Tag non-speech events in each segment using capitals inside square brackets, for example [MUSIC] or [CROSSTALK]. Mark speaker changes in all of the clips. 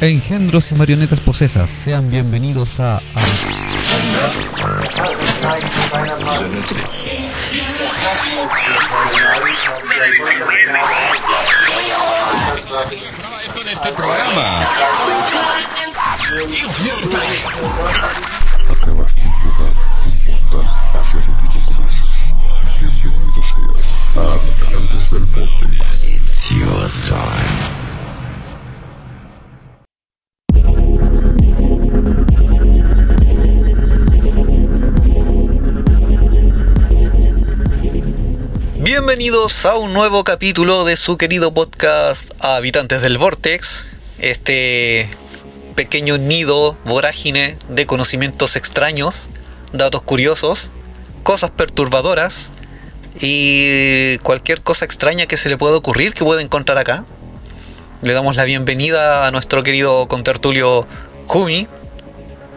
Speaker 1: Engendros y marionetas posesas, sean bienvenidos a...
Speaker 2: programa.
Speaker 3: Acabas de entrar un portal hacia lo que no conoces. Bienvenido seas a Habitantes del Vortex.
Speaker 4: Bienvenidos a un nuevo capítulo de su querido podcast Habitantes del Vortex, este pequeño nido vorágine de conocimientos extraños, datos curiosos, cosas perturbadoras y cualquier cosa extraña que se le pueda ocurrir que pueda encontrar acá. Le damos la bienvenida a nuestro querido contertulio Jumi.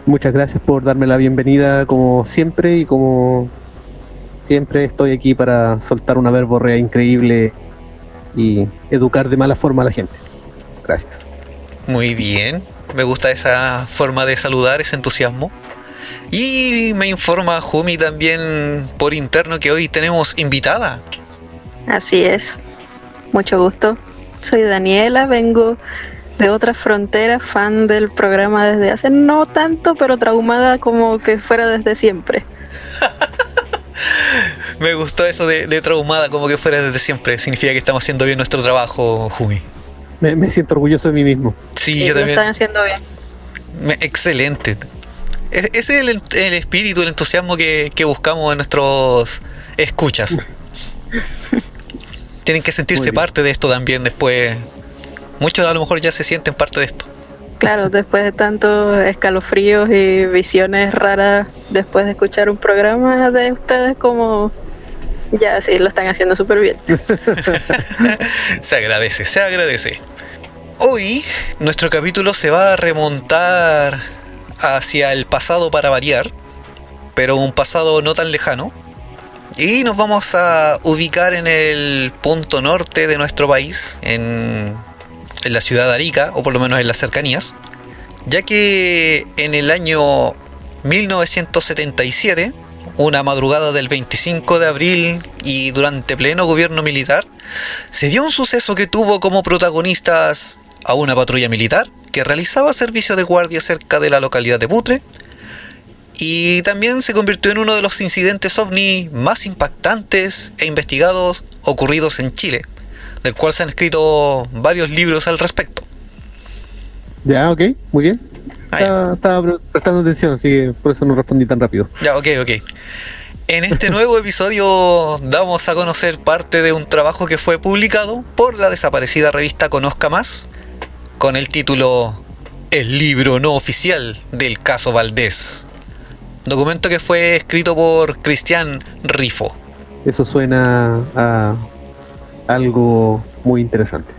Speaker 5: Muchas gracias por darme la bienvenida como siempre y como siempre estoy aquí para soltar una verborrea increíble y educar de mala forma a la gente. Gracias.
Speaker 4: Muy bien, me gusta esa forma de saludar, ese entusiasmo. Y me informa Jumi también por interno que hoy tenemos invitada.
Speaker 6: Así es. Mucho gusto. Soy Daniela, vengo de otras fronteras, fan del programa desde hace no tanto, pero traumada como que fuera desde siempre. [LAUGHS] [LAUGHS]
Speaker 4: Me gustó eso de, de traumada como que fuera desde siempre. Significa que estamos haciendo bien nuestro trabajo, Jumi.
Speaker 5: Me, me siento orgulloso de mí mismo.
Speaker 4: Sí,
Speaker 6: Sí,
Speaker 4: yo
Speaker 6: lo
Speaker 4: también.
Speaker 6: están haciendo bien.
Speaker 4: Me- excelente. Es- Ese es el, espíritu, el entusiasmo que, que buscamos en nuestros escuchas. [LAUGHS] Tienen que sentirse parte de esto también después. Muchos a lo mejor ya se sienten parte de esto.
Speaker 6: Claro, después de tantos escalofríos y visiones raras, después de escuchar un programa de ustedes, como ya sí, lo están haciendo súper bien. [LAUGHS]
Speaker 4: Se agradece, se agradece. Hoy nuestro capítulo se va a remontar hacia el pasado para variar, pero un pasado no tan lejano. Y nos vamos a ubicar en el punto norte de nuestro país, en, en la ciudad de Arica, o por lo menos en las cercanías, ya que en el año 1977, una madrugada del 25 de abril y durante pleno gobierno militar, se dio un suceso que tuvo como protagonistas a una patrulla militar que realizaba servicio de guardia cerca de la localidad de Putre y también se convirtió en uno de los incidentes ovni más impactantes e investigados ocurridos en Chile, del cual se han escrito varios libros al respecto.
Speaker 5: Ya, ok, muy bien.
Speaker 4: Ah.
Speaker 5: Estaba, estaba pre- prestando atención, así que por eso no respondí tan rápido.
Speaker 4: Ya, ok, ok. En este [LAUGHS] nuevo episodio damos a conocer parte de un trabajo que fue publicado por la desaparecida revista Conozca Más, con el título El libro no oficial del caso Valdés. Documento que fue escrito por Cristian Rifo.
Speaker 5: Eso suena a algo muy interesante.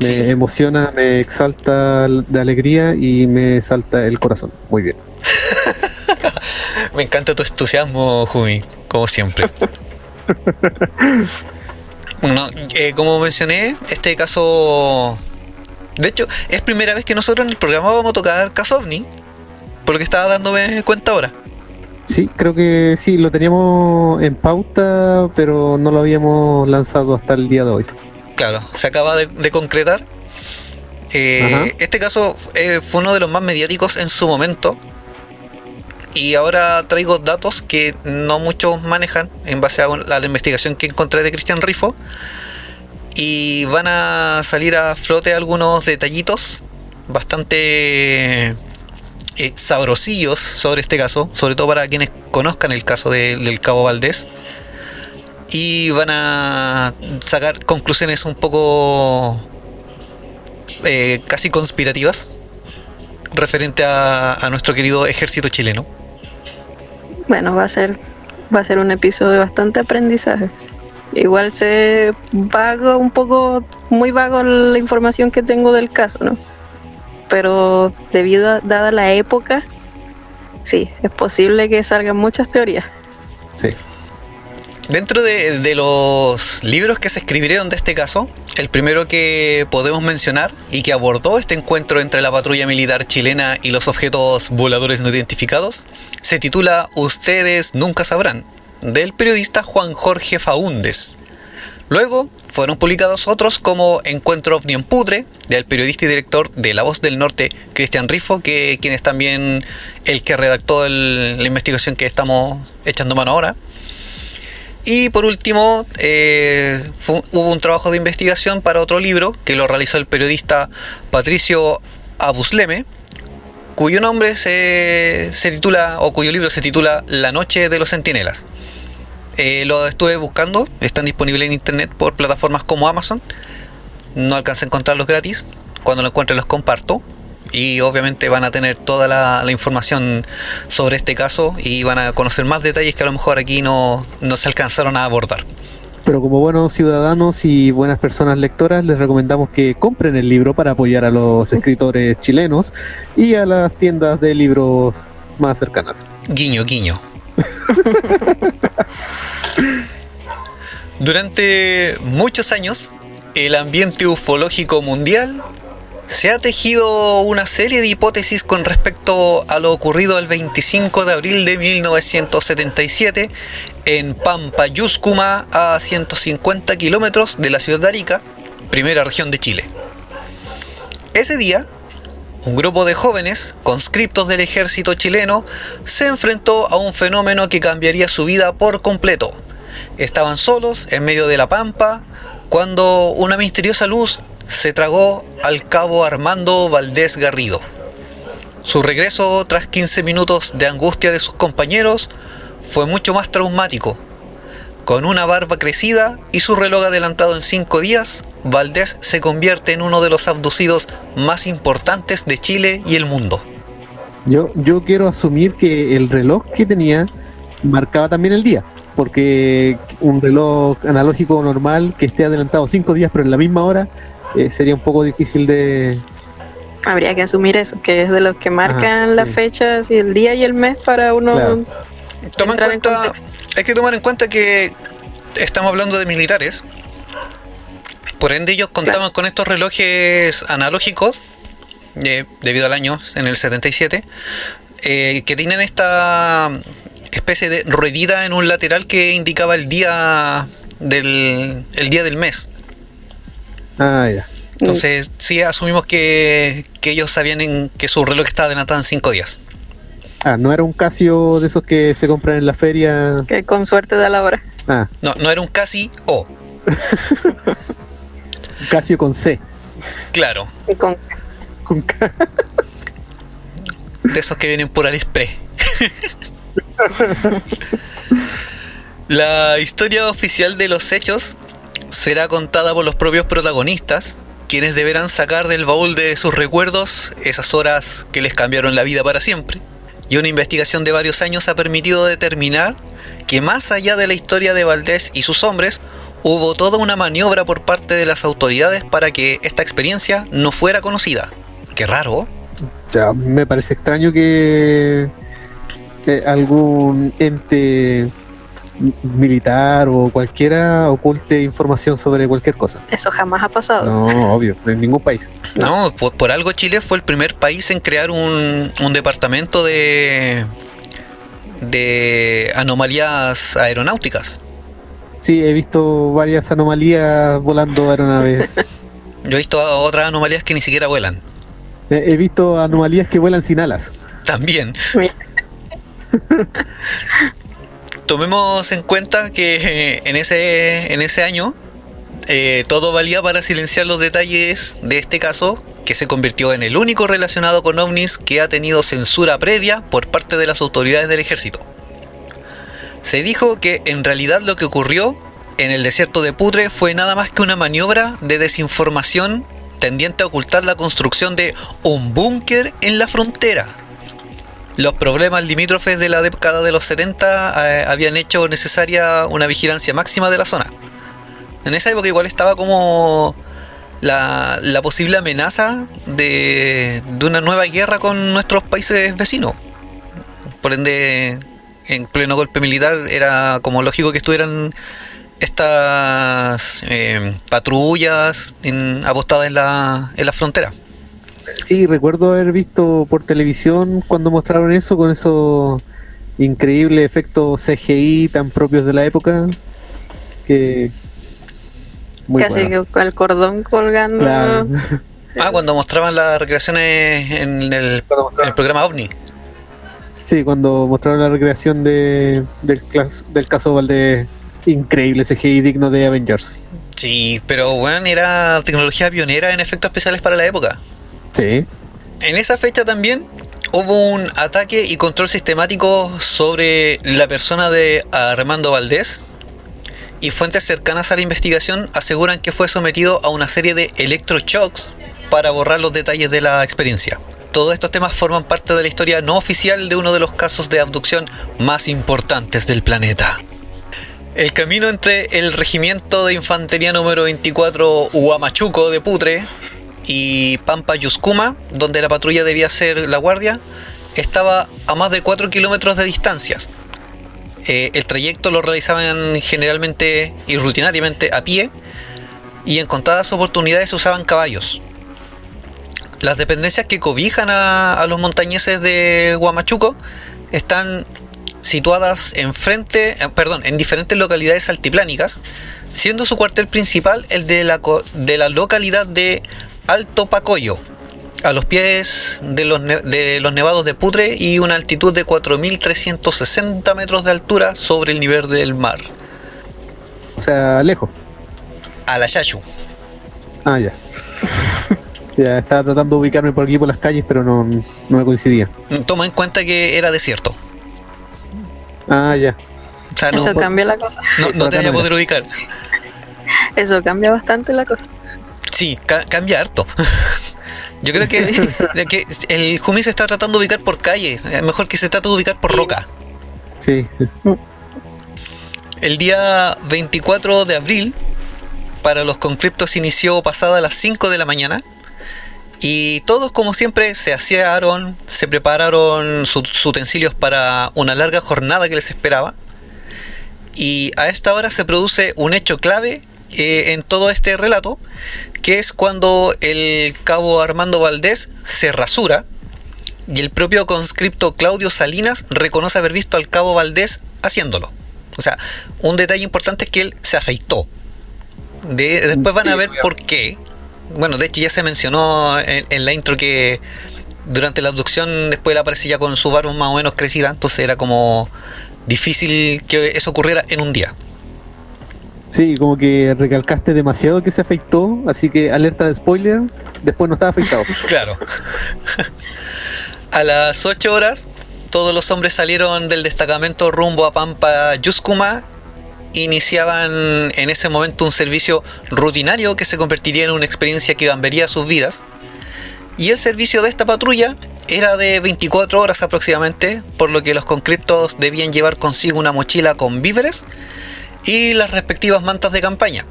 Speaker 5: Me emociona, me exalta de alegría y me salta el corazón. Muy bien. [LAUGHS]
Speaker 4: Me encanta tu entusiasmo, Jumi, como siempre. [LAUGHS] Bueno, eh, como mencioné, este caso. De hecho, es primera vez que nosotros en el programa vamos a tocar caso ovni. Por lo que estaba dándome cuenta ahora.
Speaker 5: Sí, creo que sí, lo teníamos en pauta, pero no lo habíamos lanzado hasta el día de hoy.
Speaker 4: Claro, se acaba de, de concretar. Eh, este caso eh, fue uno de los más mediáticos en su momento. Y ahora traigo datos que no muchos manejan en base a, a la investigación que encontré de Cristian Rifo. Y van a salir a flote algunos detallitos bastante eh, sabrosillos sobre este caso, sobre todo para quienes conozcan el caso de- del Cabo Valdés y van a sacar conclusiones un poco eh, casi conspirativas referente a, nuestro querido ejército chileno.
Speaker 6: Bueno, va a ser, va a ser un episodio de bastante aprendizaje. Igual sé vago, un poco muy vago la información que tengo del caso, ¿no? Pero debido a, dada la época, sí, es posible que salgan muchas teorías.
Speaker 5: Sí.
Speaker 4: Dentro de, de los libros que se escribieron de este caso, el primero que podemos mencionar y que abordó este encuentro entre la patrulla militar chilena y los objetos voladores no identificados, se titula Ustedes nunca sabrán, del periodista Juan Jorge Faúndes. Luego fueron publicados otros como Encuentro OVNI en Putre, del periodista y director de La Voz del Norte, Cristian Rifo, que quien es también el que redactó la investigación que estamos echando mano ahora. Y por último, eh, hubo un trabajo de investigación para otro libro que lo realizó el periodista Patricio Abusleme, cuyo nombre se, se titula, o cuyo libro se titula La Noche de los Centinelas. Eh, lo estuve buscando, están disponibles en internet por plataformas como Amazon. No alcancé a encontrarlos gratis. Cuando lo encuentre los comparto. Y obviamente van a tener toda la, la información sobre este caso y van a conocer más detalles que a lo mejor aquí no, no se alcanzaron a abordar.
Speaker 5: Pero como buenos ciudadanos y buenas personas lectoras, les recomendamos que compren el libro para apoyar a los [LAUGHS] escritores chilenos y a las tiendas de libros más cercanas.
Speaker 4: Guiño, guiño. [LAUGHS] Durante muchos años, el ambiente ufológico mundial se ha tejido una serie de hipótesis con respecto a lo ocurrido el 25 de abril de 1977 en Pampayúscuma, a 150 kilómetros de la ciudad de Arica, primera región de Chile. Ese día, un grupo de jóvenes, conscriptos del ejército chileno, se enfrentó a un fenómeno que cambiaría su vida por completo. Estaban solos en medio de la pampa cuando una misteriosa luz se tragó al cabo Armando Valdés Garrido. Su regreso tras 15 minutos de angustia de sus compañeros fue mucho más traumático. Con una barba crecida y su reloj adelantado en 5 días, Valdés se convierte en uno de los abducidos más importantes de Chile y el mundo.
Speaker 5: Yo, yo quiero asumir que el reloj que tenía marcaba también el día, porque un reloj analógico normal que esté adelantado cinco días pero en la misma hora eh, sería un poco difícil de...
Speaker 6: Habría que asumir eso, que es de los que marcan
Speaker 5: Ajá,
Speaker 6: las fechas y el día y el mes para uno
Speaker 5: Claro.
Speaker 4: Toma en cuenta, hay que tomar en cuenta que estamos hablando de militares. Por ende ellos contaban
Speaker 6: Claro.
Speaker 4: con estos relojes analógicos eh, debido al año en el 77 eh, que tienen esta especie de ruedita en un lateral que indicaba el día del el día del mes.
Speaker 5: Ah, ya.
Speaker 4: Entonces sí asumimos que, que ellos sabían en- que su reloj estaba adelantado en cinco días.
Speaker 5: Ah, no era un Casio de esos que se compran en la feria.
Speaker 6: que con suerte da la hora.
Speaker 5: Ah,
Speaker 4: No, no era un casi o,
Speaker 5: un [LAUGHS] Casio con C.
Speaker 4: claro,
Speaker 6: Y con
Speaker 5: Con K.
Speaker 4: de esos que vienen por AliExpress. La historia oficial de los hechos será contada por los propios protagonistas, quienes deberán sacar del baúl de sus recuerdos esas horas que les cambiaron la vida para siempre. Y una investigación de varios años ha permitido determinar que más allá de la historia de Valdés y sus hombres, hubo toda una maniobra por parte de las autoridades para que esta experiencia no fuera conocida. Qué raro.
Speaker 5: Ya, me parece extraño que, que algún ente militar o cualquiera oculte información sobre cualquier cosa.
Speaker 6: eso jamás ha pasado.
Speaker 5: No, obvio, en ningún país.
Speaker 4: No, por, por algo Chile fue el primer país en crear un, un departamento de de anomalías aeronáuticas.
Speaker 5: Sí, he visto varias anomalías volando aeronaves. [LAUGHS]
Speaker 4: Yo he visto otras anomalías que ni siquiera vuelan.
Speaker 5: he he visto anomalías que vuelan sin alas.
Speaker 4: También. [LAUGHS] Tomemos en cuenta que [LAUGHS] en ese, en ese año eh, todo valía para silenciar los detalles de este caso, que se convirtió en el único relacionado con ovnis que ha tenido censura previa por parte de las autoridades del ejército. Se dijo que en realidad lo que ocurrió en el desierto de Putre fue nada más que una maniobra de desinformación tendiente a ocultar la construcción de un búnker en la frontera. Los problemas limítrofes de la década de los 70 eh, habían hecho necesaria una vigilancia máxima de la zona. En esa época igual estaba como la, posible amenaza de, una nueva guerra con nuestros países vecinos. Por ende, en pleno golpe militar era como lógico que estuvieran estas eh, patrullas apostadas en la, en la frontera.
Speaker 5: Sí, recuerdo haber visto por televisión cuando mostraron eso con esos increíbles efectos CGI tan propios de la época que muy
Speaker 6: Casi
Speaker 5: buenos.
Speaker 6: que con el cordón colgando.
Speaker 5: Claro.
Speaker 4: Ah, cuando mostraban las recreaciones en el, en el programa OVNI.
Speaker 5: Sí, cuando mostraron la recreación de, del caso Valdés, increíble CGI digno de Avengers.
Speaker 4: Sí, pero bueno, era tecnología pionera en efectos especiales para la época. En esa fecha también hubo un ataque y control sistemático sobre la persona de Armando Valdés y fuentes cercanas a la investigación aseguran que fue sometido a una serie de electroshocks para borrar los detalles de la experiencia. Todos estos temas forman parte de la historia no oficial de uno de los casos de abducción más importantes del planeta. El camino entre el regimiento de infantería número 24 Huamachuco de Putre y Pampa Yuscuma, donde la patrulla debía hacer la guardia, estaba a más de 4 kilómetros de distancias. Eh, el trayecto lo realizaban generalmente y rutinariamente a pie y en contadas oportunidades usaban caballos. Las dependencias que cobijan a, los montañeses de Huamachuco están situadas enfrente, eh, perdón, en diferentes localidades altiplánicas, siendo su cuartel principal el de la, de la localidad de Alto Pacoyo, a los pies de los, ne- de los nevados de Putre y una altitud de 4.360 metros de altura sobre el nivel del mar,
Speaker 5: o sea, lejos.
Speaker 4: a la Yayu.
Speaker 5: Ah, ya. [LAUGHS] ya estaba tratando de ubicarme por aquí por las calles, pero no, no me coincidía.
Speaker 4: Toma en cuenta que era desierto.
Speaker 5: Ah, ya.
Speaker 4: O sea, no,
Speaker 6: Eso cambia la cosa.
Speaker 4: no- no te vaya a poder ubicar.
Speaker 6: Eso cambia bastante la cosa.
Speaker 4: Sí, ca- cambia harto. [LAUGHS] Yo creo que, el Jumi se está tratando de ubicar por calle. Es mejor que se trate de ubicar por roca.
Speaker 5: Sí.
Speaker 4: El día 24 de abril, para los conscriptos inició pasada las 5 de la mañana. Y todos, como siempre, se asearon, se prepararon sus utensilios para una larga jornada que les esperaba. Y a esta hora se produce un hecho clave eh, en todo este relato, que es cuando el cabo Armando Valdés se rasura y el propio conscripto Claudio Salinas reconoce haber visto al cabo Valdés haciéndolo. O sea, un detalle importante es que él se afeitó. De- después van a ver por qué. Bueno, de hecho ya se mencionó en, en la intro que durante la abducción después él aparece ya con su barba más o menos crecida, entonces era como difícil que eso ocurriera en un día.
Speaker 5: Sí, como que recalcaste demasiado que se afeitó, así que alerta de spoiler, después no estaba afeitado. [LAUGHS]
Speaker 4: Claro. a las 8 horas, todos los hombres salieron del destacamento rumbo a Pampa Yuscuma. Iniciaban en ese momento un servicio rutinario que se convertiría en una experiencia que cambiaría sus vidas. Y el servicio de esta patrulla era de 24 horas aproximadamente, por lo que los conscriptos debían llevar consigo una mochila con víveres y las respectivas mantas de campaña.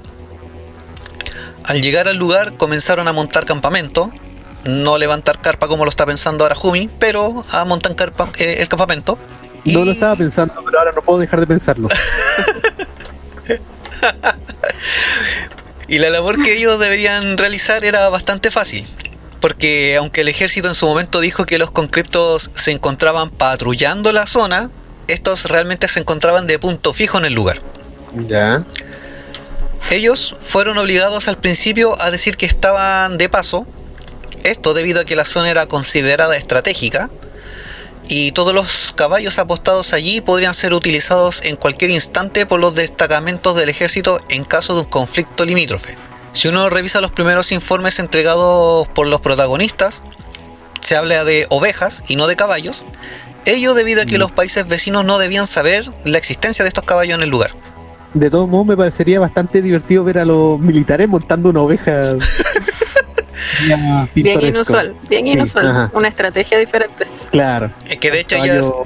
Speaker 4: Al llegar al lugar comenzaron a montar campamento, no levantar carpa como lo está pensando ahora Jumi, pero a montar carpa- eh, el campamento.
Speaker 5: No
Speaker 4: Y-
Speaker 5: lo estaba pensando, pero ahora no puedo dejar de pensarlo. [LAUGHS]
Speaker 4: Y la labor que ellos deberían realizar era bastante fácil, porque aunque el ejército en su momento dijo que los conscriptos se encontraban patrullando la zona, estos realmente se encontraban de punto fijo en el lugar.
Speaker 5: Ya.
Speaker 4: Ellos fueron obligados al principio a decir que estaban de paso, esto debido a que la zona era considerada estratégica y todos los caballos apostados allí podrían ser utilizados en cualquier instante por los destacamentos del ejército en caso de un conflicto limítrofe. Si uno revisa los primeros informes entregados por los protagonistas, se habla de ovejas y no de caballos, ello debido a que los países vecinos no debían saber la existencia de estos caballos en el lugar.
Speaker 5: De todos modos, me parecería bastante divertido ver a los militares montando una oveja. [LAUGHS]
Speaker 6: Bien inusual, bien
Speaker 5: Sí,
Speaker 6: inusual.
Speaker 5: ajá,
Speaker 6: Una estrategia diferente.
Speaker 5: claro.
Speaker 4: Es que de hecho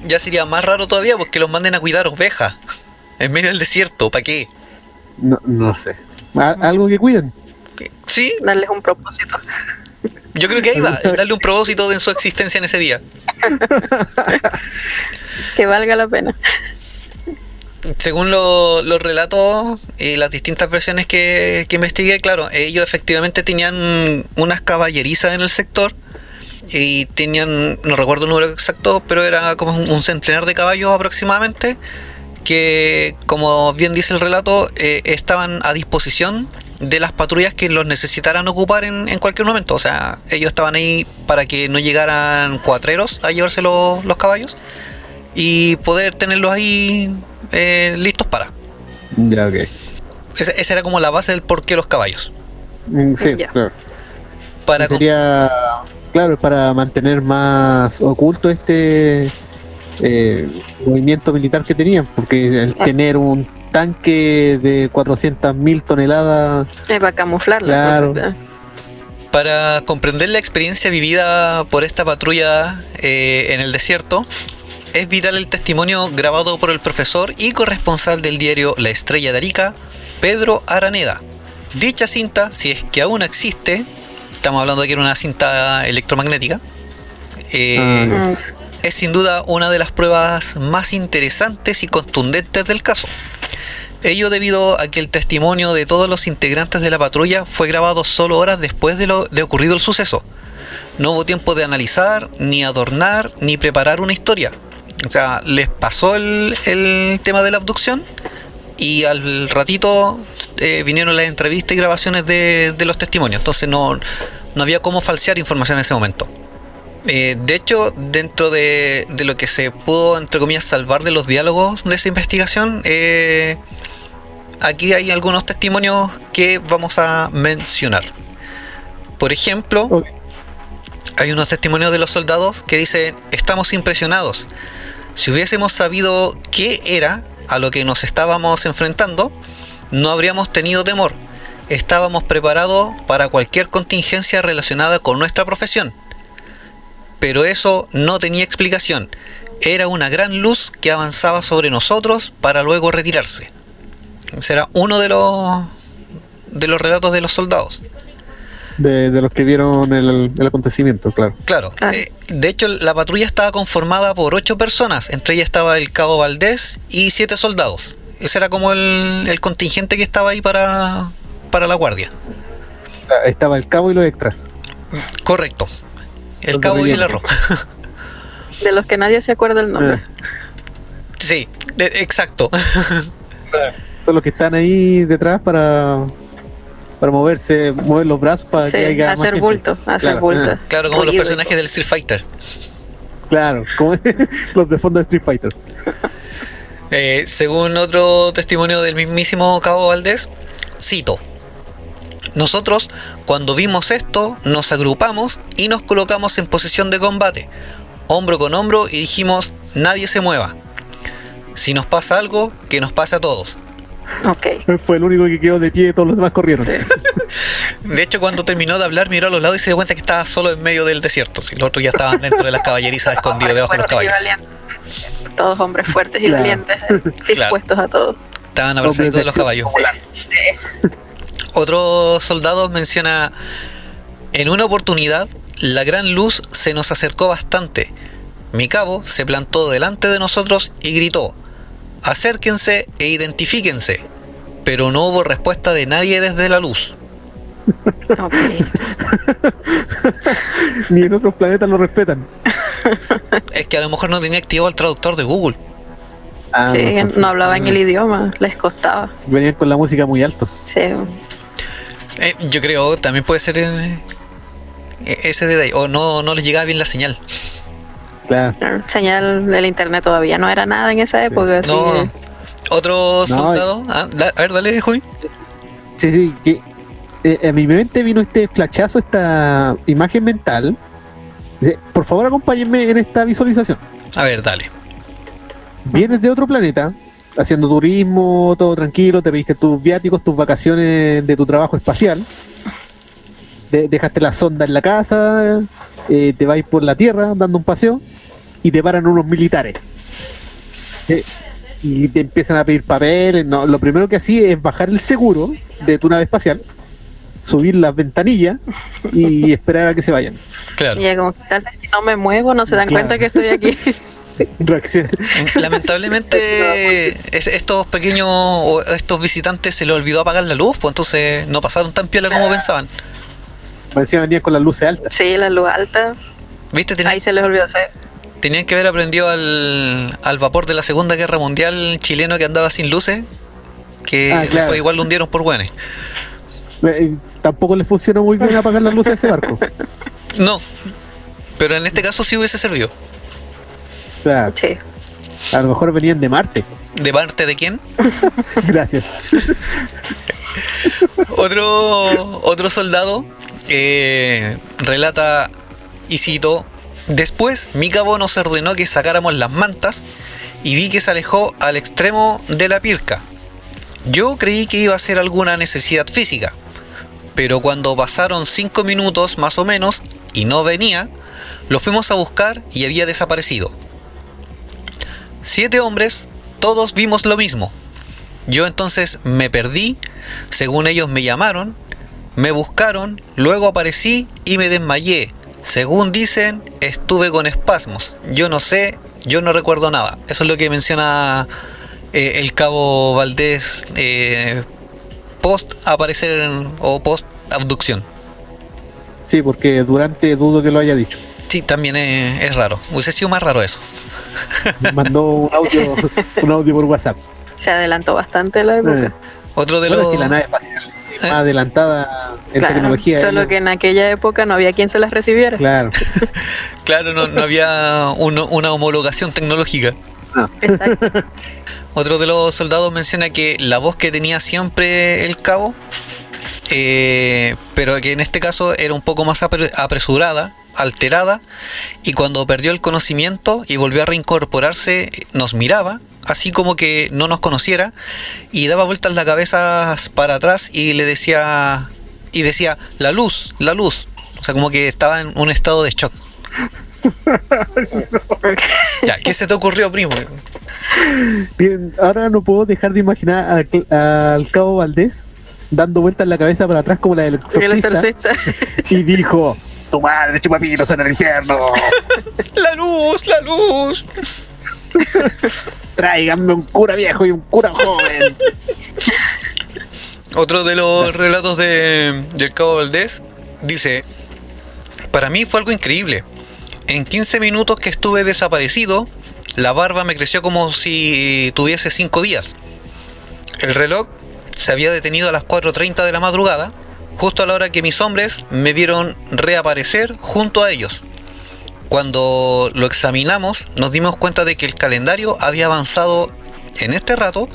Speaker 4: ya, sería más raro todavía porque los manden a cuidar ovejas en medio del desierto. ¿Para qué?
Speaker 5: No, no sé. Algo que cuiden.
Speaker 4: Sí,
Speaker 6: Darles un propósito.
Speaker 4: Yo creo que ahí va, [LAUGHS] darle un propósito en su existencia en ese día.
Speaker 6: Que valga la pena.
Speaker 4: Según lo- los relatos y las distintas versiones que, que investigué, claro, ellos efectivamente tenían unas caballerizas en el sector y tenían, no recuerdo el número exacto, pero era como un, centenar de caballos aproximadamente que, como bien dice el relato, eh, estaban a disposición de las patrullas que los necesitaran ocupar en, en cualquier momento. O sea, ellos estaban ahí para que no llegaran cuatreros a llevarse los caballos y poder tenerlos ahí eh, listos para.
Speaker 5: Ya, ok.
Speaker 4: Esa, esa era como la base del por qué los caballos.
Speaker 5: Mm, Sí,
Speaker 6: Ya.
Speaker 5: claro.
Speaker 4: Para
Speaker 5: Sería, claro, para mantener más oculto este eh, movimiento militar que tenían, porque el
Speaker 6: Ah.
Speaker 5: tener un tanque de 400.000 toneladas,
Speaker 6: Es para camuflarla.
Speaker 5: Claro.
Speaker 6: pues,
Speaker 4: Para comprender la experiencia vivida por esta patrulla eh, en el desierto, es vital el testimonio grabado por el profesor y corresponsal del diario La Estrella de Arica, Pedro Araneda. Dicha cinta, si es que aún existe, estamos hablando de una cinta electromagnética, eh, es sin duda una de las pruebas más interesantes y contundentes del caso. Ello debido a que el testimonio de todos los integrantes de la patrulla fue grabado solo horas después de, lo, de ocurrido el suceso. No hubo tiempo de analizar, ni adornar, ni preparar una historia. O sea, les pasó el, el tema de la abducción y al ratito eh, vinieron las entrevistas y grabaciones de, de los testimonios. Entonces no, no había cómo falsear información en ese momento. Eh, de hecho, dentro de, de lo que se pudo, entre comillas, salvar de los diálogos de esa investigación, eh, aquí hay algunos testimonios que vamos a mencionar. Por ejemplo. Hay unos testimonios de los soldados que dicen, estamos impresionados. Si hubiésemos sabido qué era a lo que nos estábamos enfrentando, no habríamos tenido temor. Estábamos preparados para cualquier contingencia relacionada con nuestra profesión. Pero eso no tenía explicación. Era una gran luz que avanzaba sobre nosotros para luego retirarse. Será uno de los de los relatos de los soldados.
Speaker 5: De, de los que vieron el, el acontecimiento, claro.
Speaker 4: Claro.
Speaker 6: Claro.
Speaker 4: eh, de hecho, la patrulla estaba conformada por ocho personas. Entre ellas estaba el cabo Valdés y siete soldados. Ese era como el, el contingente que estaba ahí para, para la guardia.
Speaker 5: Ah, Estaba el cabo y los extras.
Speaker 4: Correcto. El cabo y el arroz.
Speaker 6: De los que nadie se acuerda el nombre.
Speaker 5: Eh,
Speaker 4: Sí, de- exacto.
Speaker 5: son los que están ahí detrás para para moverse, mover los brazos para
Speaker 6: Sí,
Speaker 5: que haya más
Speaker 6: hacer
Speaker 5: gente.
Speaker 6: bulto, hacer
Speaker 5: Claro,
Speaker 6: bulto.
Speaker 5: eh,
Speaker 4: Claro, como los
Speaker 6: Ruido
Speaker 4: personajes del Street Fighter.
Speaker 5: claro, como [LAUGHS] los de fondo de Street Fighter. [LAUGHS]
Speaker 4: Eh, según otro testimonio del mismísimo Cabo Valdés, cito, nosotros cuando vimos esto nos agrupamos y nos colocamos en posición de combate, hombro con hombro y dijimos, nadie se mueva. Si nos pasa algo, que nos pase a todos.
Speaker 6: Ok.
Speaker 5: Fue el único que quedó de pie, todos los demás corrieron.
Speaker 4: De hecho, cuando terminó de hablar, miró a los lados y se dio cuenta que estaba solo en medio del desierto. Si los otros ya estaban dentro de las caballerizas [LAUGHS] escondidos debajo de los caballos.
Speaker 6: Todos hombres fuertes y
Speaker 5: Claro.
Speaker 6: valientes, eh, [LAUGHS] dispuestos a todo.
Speaker 4: Estaban abrazaditos de los caballos. Otro soldado menciona, en una oportunidad, la gran luz se nos acercó bastante. Mi cabo se plantó delante de nosotros y gritó, acérquense e identifíquense. Pero no hubo respuesta de nadie desde la luz.
Speaker 6: Ok. [LAUGHS]
Speaker 5: Ni en otros planetas lo respetan. [LAUGHS]
Speaker 4: Es que a lo mejor no tenía activado el traductor de Google.
Speaker 5: Ah,
Speaker 6: Sí,
Speaker 5: mejor.
Speaker 6: no hablaban el idioma, les costaba.
Speaker 5: Venían con la música muy alto.
Speaker 6: Sí.
Speaker 4: Eh, yo creo también puede ser eh, ese detalle. O no, no les llegaba bien la señal.
Speaker 5: Claro.
Speaker 6: Claro, Señal del internet todavía no era nada en esa época. así
Speaker 4: No.
Speaker 6: que-
Speaker 4: Otro
Speaker 5: No,
Speaker 4: soldado. ah, da- a ver, dale, Joey.
Speaker 5: Sí, sí, que eh, a mi mente vino este flachazo, esta imagen mental. Por favor, acompáñenme en esta visualización.
Speaker 4: A ver, dale.
Speaker 5: Vienes de otro planeta, haciendo turismo, todo tranquilo, te pediste tus viáticos, tus vacaciones de tu trabajo espacial. De- dejaste la sonda en la casa, eh, te vais por la Tierra dando un paseo y te paran unos militares. Eh, y te empiezan a pedir papeles. No, lo primero que hacía es bajar el seguro de tu nave espacial subir las ventanillas y [LAUGHS] esperar a que se vayan.
Speaker 4: Claro.
Speaker 6: Y como que tal vez si no me muevo no se dan
Speaker 5: Claro.
Speaker 6: cuenta que estoy aquí. [LAUGHS]
Speaker 5: Reacción.
Speaker 4: Lamentablemente [LAUGHS] es- estos pequeños o estos visitantes se les olvidó apagar la luz, pues entonces no pasaron tan piola como pensaban.
Speaker 5: Parecía venir con las luces altas.
Speaker 6: Sí, la luz alta.
Speaker 4: ¿Viste?
Speaker 6: Ahí se les olvidó hacer.
Speaker 4: tenían que haber aprendido al, al vapor de la Segunda Guerra Mundial chileno que andaba sin luces, que
Speaker 5: Ah, claro.
Speaker 4: después igual lo hundieron por buenos.
Speaker 5: Eh, Tampoco les funcionó muy bien apagar las luces a ese barco. [LAUGHS]
Speaker 4: No, pero en este caso sí hubiese servido.
Speaker 6: Sí.
Speaker 5: a lo mejor venían de Marte.
Speaker 4: ¿De parte de quién? [LAUGHS] [LAUGHS]
Speaker 5: Gracias.
Speaker 4: Otro, otro soldado eh, relata y cito, después mi cabo nos ordenó que sacáramos las mantas y vi que se alejó al extremo de la pirca. Yo creí que iba a ser alguna necesidad física, pero cuando pasaron cinco minutos más o menos y no venía, lo fuimos a buscar y había desaparecido. Siete hombres, todos vimos lo mismo. Yo entonces me perdí, según ellos me llamaron, me buscaron, luego aparecí y me desmayé. Según dicen, estuve con espasmos. Yo no sé, yo no recuerdo nada. Eso es lo que menciona eh, el cabo Valdés eh, post aparecer en- o post abducción.
Speaker 5: Sí, porque durante dudo que lo haya dicho.
Speaker 4: Sí, también es, es raro. Hubiese sido más raro eso.
Speaker 5: Me mandó un audio, [LAUGHS] un audio por WhatsApp.
Speaker 6: Se adelantó bastante la época.
Speaker 5: Eh,
Speaker 4: Otro de
Speaker 5: bueno,
Speaker 4: los...
Speaker 5: es que la nave espacial es
Speaker 4: ¿Eh?
Speaker 5: más adelantada en
Speaker 6: Claro,
Speaker 5: tecnología.
Speaker 6: solo
Speaker 5: ¿eh?
Speaker 6: que en aquella época no había quien se las recibiera.
Speaker 5: Claro. [LAUGHS]
Speaker 4: Claro, no, no había una homologación tecnológica.
Speaker 6: Exacto. [LAUGHS]
Speaker 4: Otro de los soldados menciona que la voz que tenía siempre el cabo, eh, pero que en este caso era un poco más apre- apresurada, alterada, y cuando perdió el conocimiento y volvió a reincorporarse, nos miraba, así como que no nos conociera, y daba vueltas la cabeza para atrás y le decía, y decía, la luz, la luz. O sea, como que estaba en un estado de shock. [LAUGHS] Ya, ¿qué se te ocurrió, primo?
Speaker 5: Bien, ahora no puedo dejar de imaginar al, cabo Valdés dando vueltas la cabeza para atrás como la del exorcista. y dijo tu madre chupapitos en el infierno [LAUGHS]
Speaker 4: La luz, la luz.
Speaker 5: tráiganme un cura viejo y un cura joven
Speaker 4: Otro de los relatos de, del Cabo Valdés dice, para mí fue algo increíble. En 15 minutos que estuve desaparecido, la barba me creció como si tuviese 5 días. El reloj se había detenido a las 4.30 de la madrugada, justo a la hora que mis hombres me vieron reaparecer junto a ellos. Cuando lo examinamos, nos dimos cuenta de que el calendario había avanzado en este rato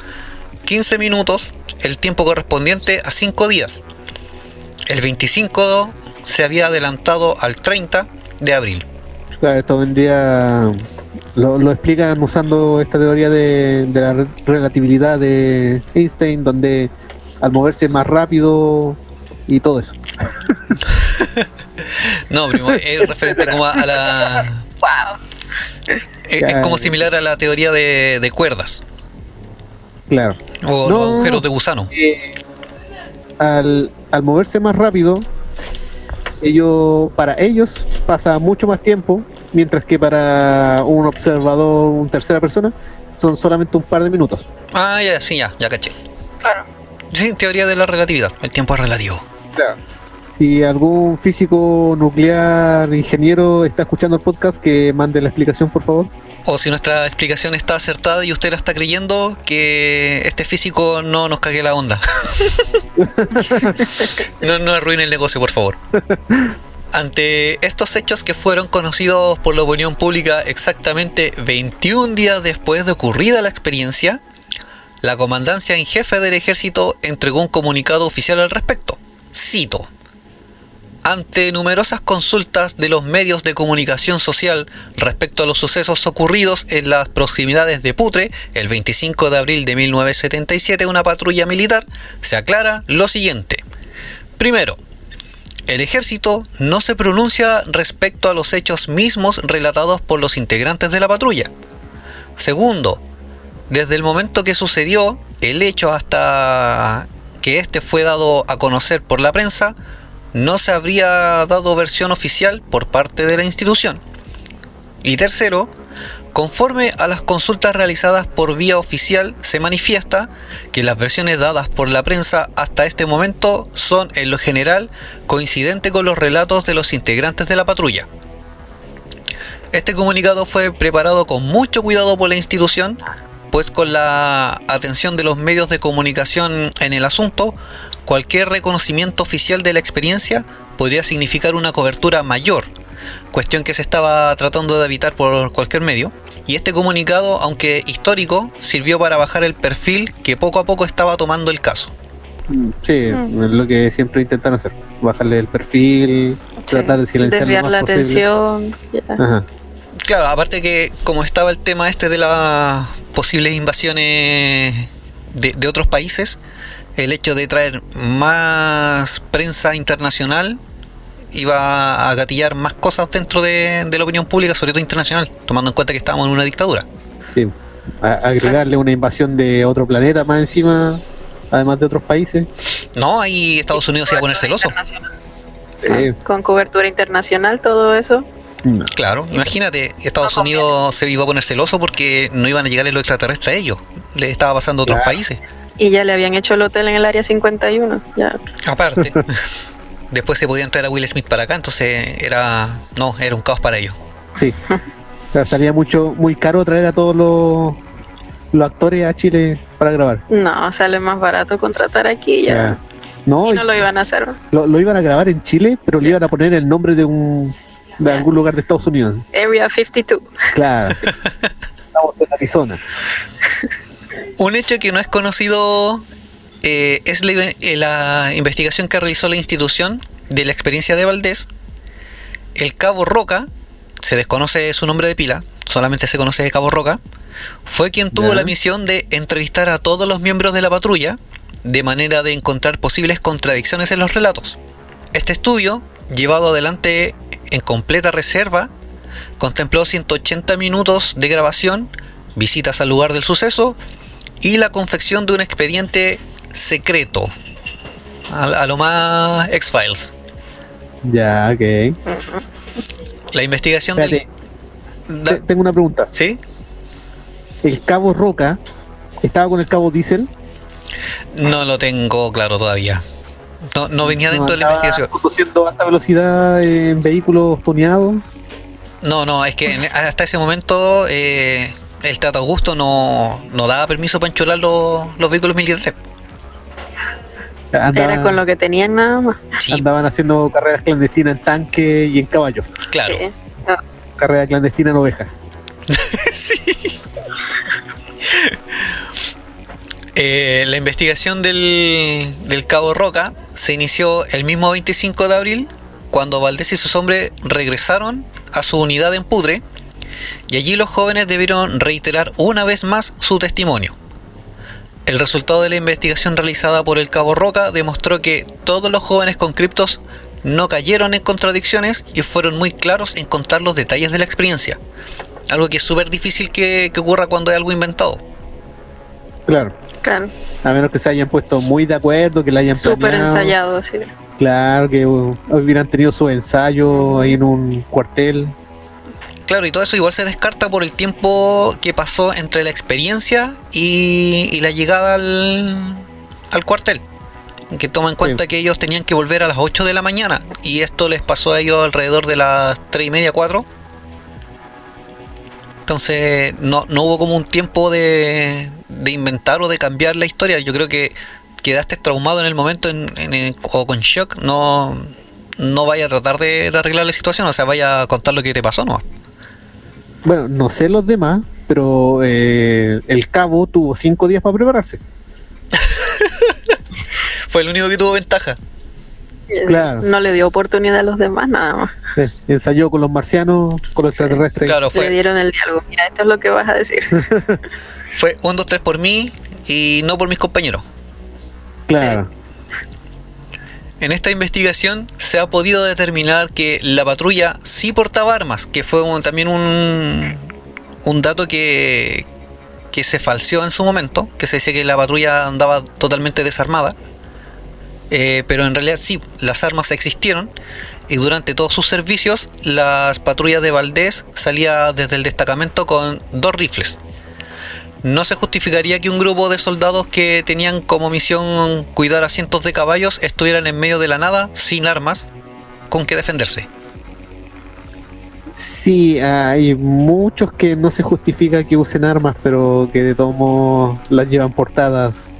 Speaker 4: 15 minutos, el tiempo correspondiente a 5 días. El 25 se había adelantado al 30 de abril.
Speaker 5: Claro, esto vendría lo, lo explican usando esta teoría de, la re- relatividad de Einstein donde al moverse más rápido y todo eso [LAUGHS]
Speaker 4: No, primo, es referente como a, a la...
Speaker 6: wow.
Speaker 4: Es, es como similar a la teoría de, de cuerdas
Speaker 5: claro
Speaker 4: o
Speaker 5: No.
Speaker 4: los agujeros de gusano.
Speaker 5: Eh, al, al moverse más rápido, ellos, para ellos pasa mucho más tiempo, mientras que para un observador, un tercera persona, son solamente un par de minutos.
Speaker 4: Ah, ya, sí, ya, ya caché.
Speaker 6: Claro.
Speaker 4: Sí, teoría de la relatividad. El tiempo es relativo.
Speaker 5: Si algún físico nuclear, ingeniero está escuchando el podcast, que mande la explicación, por favor.
Speaker 4: O si nuestra explicación está acertada y usted la está creyendo, que este físico no nos cague la onda. [LAUGHS] no, no arruine el negocio, por favor. Ante estos hechos que fueron conocidos por la opinión pública exactamente 21 días después de ocurrida la experiencia, la comandancia en jefe del ejército entregó un comunicado oficial al respecto. Cito. Ante numerosas consultas de los medios de comunicación social respecto a los sucesos ocurridos en las proximidades de Putre, el 25 de abril de 1977, una patrulla militar, se aclara lo siguiente. Primero, el ejército no se pronuncia respecto a los hechos mismos relatados por los integrantes de la patrulla. Segundo, desde el momento que sucedió el hecho hasta que este fue dado a conocer por la prensa, no se habría dado versión oficial por parte de la institución. Y tercero, conforme a las consultas realizadas por vía oficial, se manifiesta que las versiones dadas por la prensa hasta este momento son en lo general coincidentes con los relatos de los integrantes de la patrulla. Este comunicado fue preparado con mucho cuidado por la institución, pues con la atención de los medios de comunicación en el asunto, cualquier reconocimiento oficial de la experiencia podría significar una cobertura mayor, cuestión que se estaba tratando de evitar por cualquier medio. Y este comunicado, aunque histórico, sirvió para bajar el perfil que poco a poco estaba tomando el caso.
Speaker 5: Mm, Sí,
Speaker 6: Mm.
Speaker 5: es lo que siempre intentan hacer. Bajarle el perfil, tratar de silenciar
Speaker 6: Desviar
Speaker 5: lo
Speaker 6: la
Speaker 5: más posible.
Speaker 6: atención. ya.
Speaker 5: Ajá.
Speaker 4: Claro, aparte que como estaba el tema este de las posibles invasiones de, de otros países, el hecho de traer más prensa internacional iba a gatillar más cosas dentro de, de la opinión pública, sobre todo internacional, tomando en cuenta que estábamos en una dictadura.
Speaker 5: Sí. A- agregarle una invasión de otro planeta más encima, además de otros países.
Speaker 4: No, ahí Estados Unidos se iba a poner celoso.
Speaker 5: Eh,
Speaker 6: Con cobertura internacional, todo eso.
Speaker 5: No.
Speaker 4: Claro, imagínate, Estados Unidos se iba a poner celoso porque no iban a llegarle los extraterrestres a ellos. Le estaba pasando a otros
Speaker 5: Claro.
Speaker 4: países.
Speaker 6: Y ya le habían hecho el hotel en el área 51. Ya.
Speaker 4: Aparte, [LAUGHS] después se podían traer a Will Smith para acá, entonces era. No, era un caos para ellos.
Speaker 5: Sí. O sea, salía mucho, muy caro traer a todos los, los actores a Chile para grabar.
Speaker 6: No, sale más barato contratar aquí ya.
Speaker 5: Ya. No,
Speaker 6: Y
Speaker 5: y
Speaker 6: no lo iban a hacer.
Speaker 5: lo, lo iban a grabar en Chile, pero le iban a poner el nombre de un de algún lugar de Estados Unidos.
Speaker 6: Area 52.
Speaker 5: Claro. [LAUGHS] Estamos en Arizona.
Speaker 4: Un hecho que no es conocido eh, es la, eh, la investigación que realizó la institución de la experiencia de Valdés. El cabo Roca, se desconoce su nombre de pila, solamente se conoce de cabo Roca, fue quien tuvo la misión de entrevistar a todos los miembros de la patrulla de manera de encontrar posibles contradicciones en los relatos. Este estudio, llevado adelante en completa reserva, contempló 180 minutos de grabación, visitas al lugar del suceso y la confección de un expediente secreto. A, a lo más X-Files.
Speaker 5: Ya, ok.
Speaker 4: La investigación del- da-
Speaker 5: tengo una pregunta.
Speaker 4: ¿Sí?
Speaker 5: El cabo Roca estaba con el cabo Diesel.
Speaker 4: No lo tengo claro todavía. No, no venía dentro de la investigación.
Speaker 5: Conduciendo a alta velocidad en vehículos tuneados.
Speaker 4: No, no, es que en- hasta ese momento eh, el Tata Augusto no, no daba permiso para enchular los, los vehículos militares.
Speaker 5: Andaba-
Speaker 6: Era con lo que tenían nada más.
Speaker 4: Sí,
Speaker 5: Andaban haciendo carreras clandestinas en tanque y en caballos.
Speaker 4: claro.
Speaker 6: Sí. Ah,
Speaker 5: Carrera clandestina en ovejas. [LAUGHS]
Speaker 4: Sí. Eh, la investigación del, del cabo Roca se inició el mismo 25 de abril cuando Valdés y sus hombres regresaron a su unidad en Pudre y allí los jóvenes debieron reiterar una vez más su testimonio. El resultado de la investigación realizada por el cabo Roca demostró que todos los jóvenes conscriptos no cayeron en contradicciones y fueron muy claros en contar los detalles de la experiencia. Algo que es súper difícil que, que ocurra cuando hay algo inventado.
Speaker 5: Claro.
Speaker 6: Claro.
Speaker 5: A menos que se hayan puesto muy de acuerdo, que la hayan
Speaker 6: Súper
Speaker 5: planeado.
Speaker 6: ensayado, así.
Speaker 5: Claro, que uh, hubieran tenido su ensayo ahí en un cuartel.
Speaker 4: Claro, y todo eso igual se descarta por el tiempo que pasó entre la experiencia y, y la llegada al, al cuartel. Que toma en cuenta que ellos tenían que volver a las 8 de la mañana y esto les pasó a ellos alrededor de las 3 y media, 4. Entonces no, no hubo como un tiempo de, de inventar o de cambiar la historia. Yo creo que quedaste traumado en el momento en, en o con shock. No, no vaya a tratar de, de arreglar la situación, o sea, vaya a contar lo que te pasó, ¿no?
Speaker 5: Bueno, no sé los demás, pero eh, el cabo tuvo cinco días para prepararse. [LAUGHS]
Speaker 4: Fue el único que tuvo ventaja.
Speaker 5: Claro.
Speaker 6: No le dio oportunidad a los demás, nada más.
Speaker 5: Eh, ensayó con los marcianos, con los extraterrestres.
Speaker 4: Claro,
Speaker 6: Le dieron el diálogo. Mira, esto es lo que vas a decir. [LAUGHS]
Speaker 4: fue 1, 2, 3 por mí y no por mis compañeros.
Speaker 5: Claro.
Speaker 4: En esta investigación se ha podido determinar que la patrulla sí portaba armas, que fue un- también un, un dato que, que se falseó en su momento, que se dice que la patrulla andaba totalmente desarmada. Eh, pero en realidad sí, las armas existieron y durante todos sus servicios las patrullas de Valdés salía desde el destacamento con dos rifles. No se justificaría que un grupo de soldados que tenían como misión cuidar a cientos de caballos estuvieran en medio de la nada, sin armas, con que defenderse.
Speaker 5: Sí, hay muchos que no se justifica que usen armas, pero que de todos modos las llevan portadas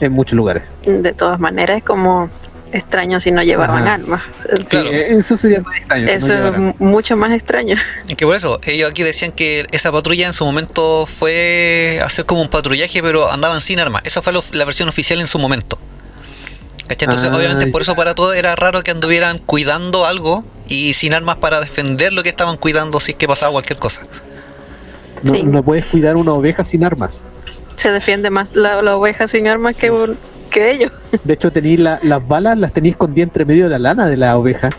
Speaker 5: en muchos lugares.
Speaker 6: De todas maneras, es como extraño si no llevaban
Speaker 5: Ajá.
Speaker 6: armas.
Speaker 5: Sí,
Speaker 4: Claro.
Speaker 5: eh, eso sería más extraño. no
Speaker 6: Eso es mucho más extraño.
Speaker 4: Y que por eso, ellos aquí decían que esa patrulla en su momento fue hacer como un patrullaje, pero andaban sin armas. Esa fue lo- la versión oficial en su momento. ¿Cachai? Entonces,
Speaker 5: Ah,
Speaker 4: obviamente, por eso para todos era raro que anduvieran cuidando algo y sin armas para defender lo que estaban cuidando si es que pasaba cualquier cosa.
Speaker 5: No,
Speaker 6: Sí.
Speaker 5: no puedes cuidar una oveja sin armas.
Speaker 6: Se defiende más la, la oveja sin armas que, un- que ellos.
Speaker 5: De hecho, tenéis la- las balas, las tenéis escondidas entre medio de la lana de la oveja.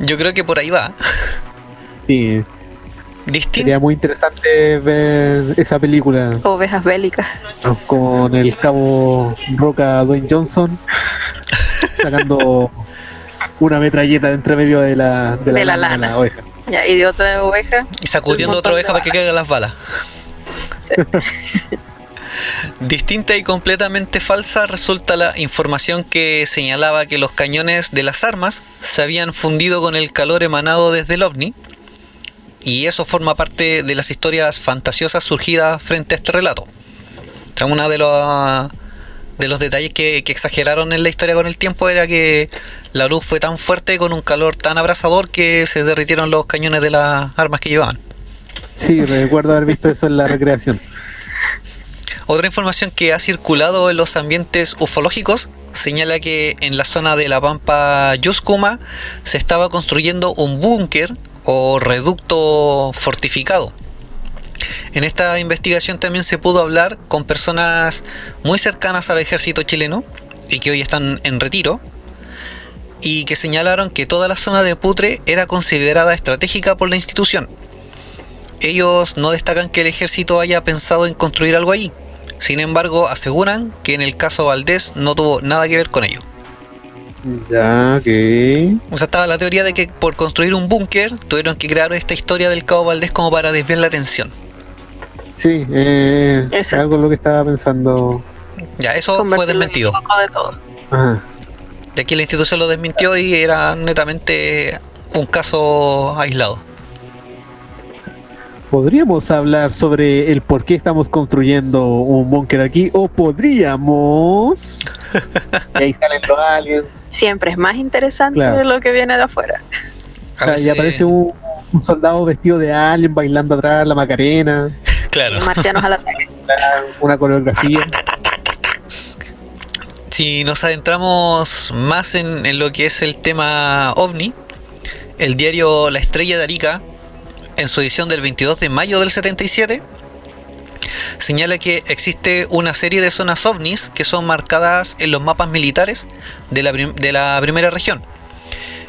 Speaker 4: Yo creo que por ahí va.
Speaker 5: Sí,
Speaker 4: Distinto.
Speaker 5: sería muy interesante ver esa película
Speaker 6: Ovejas bélicas.
Speaker 5: con el cabo Roca Dwayne Johnson sacando una metralleta de entre medio de la, de la,
Speaker 6: De la
Speaker 5: lana de la oveja.
Speaker 6: Ya, y de otra oveja.
Speaker 4: Y sacudiendo otra oveja para que caigan las balas. [LAUGHS] Distinta y completamente falsa resulta la información que señalaba que los cañones de las armas se habían fundido con el calor emanado desde el ovni. Y eso forma parte de las historias fantasiosas surgidas frente a este relato. O sea, uno de los, de los detalles que, que exageraron en la historia con el tiempo era que la luz fue tan fuerte con un calor tan abrasador que se derritieron los cañones de las armas que llevaban.
Speaker 5: Sí, recuerdo haber visto eso en la recreación.
Speaker 4: Otra información que ha circulado en los ambientes ufológicos señala que en la zona de la Pampa Yuscuma se estaba construyendo un búnker o reducto fortificado. En esta investigación también se pudo hablar con personas muy cercanas al ejército chileno y que hoy están en retiro y que señalaron que toda la zona de Putre era considerada estratégica por la institución. Ellos no destacan que el ejército haya pensado en construir algo allí, sin embargo, aseguran que en el caso Valdés no tuvo nada que ver con ello.
Speaker 5: Ya, ok.
Speaker 4: O sea, estaba la teoría de que por construir un búnker tuvieron que crear esta historia del cabo Valdés como para desviar la atención.
Speaker 5: Sí, eh,
Speaker 6: Exacto.
Speaker 5: algo es lo que estaba pensando.
Speaker 4: Ya, eso fue desmentido.
Speaker 6: de todo.
Speaker 5: Ajá.
Speaker 4: De aquí la institución lo desmintió y era netamente un caso aislado.
Speaker 5: Podríamos hablar sobre el por qué estamos construyendo un búnker aquí, o podríamos. y [LAUGHS] ahí salen los aliens.
Speaker 6: Siempre es más interesante
Speaker 5: Claro.
Speaker 6: de lo que viene de afuera.
Speaker 4: A
Speaker 5: O sea, y aparece un, un soldado vestido de alien bailando atrás la macarena, [LAUGHS]
Speaker 4: Claro.
Speaker 6: Marcianos al ataque. [LAUGHS]
Speaker 5: una coreografía.
Speaker 4: Si nos adentramos más en, en lo que es el tema ovni, el diario La Estrella de Arica, en su edición del 22 de mayo del 77, señala que existe una serie de zonas ovnis que son marcadas en los mapas militares de la, primera región,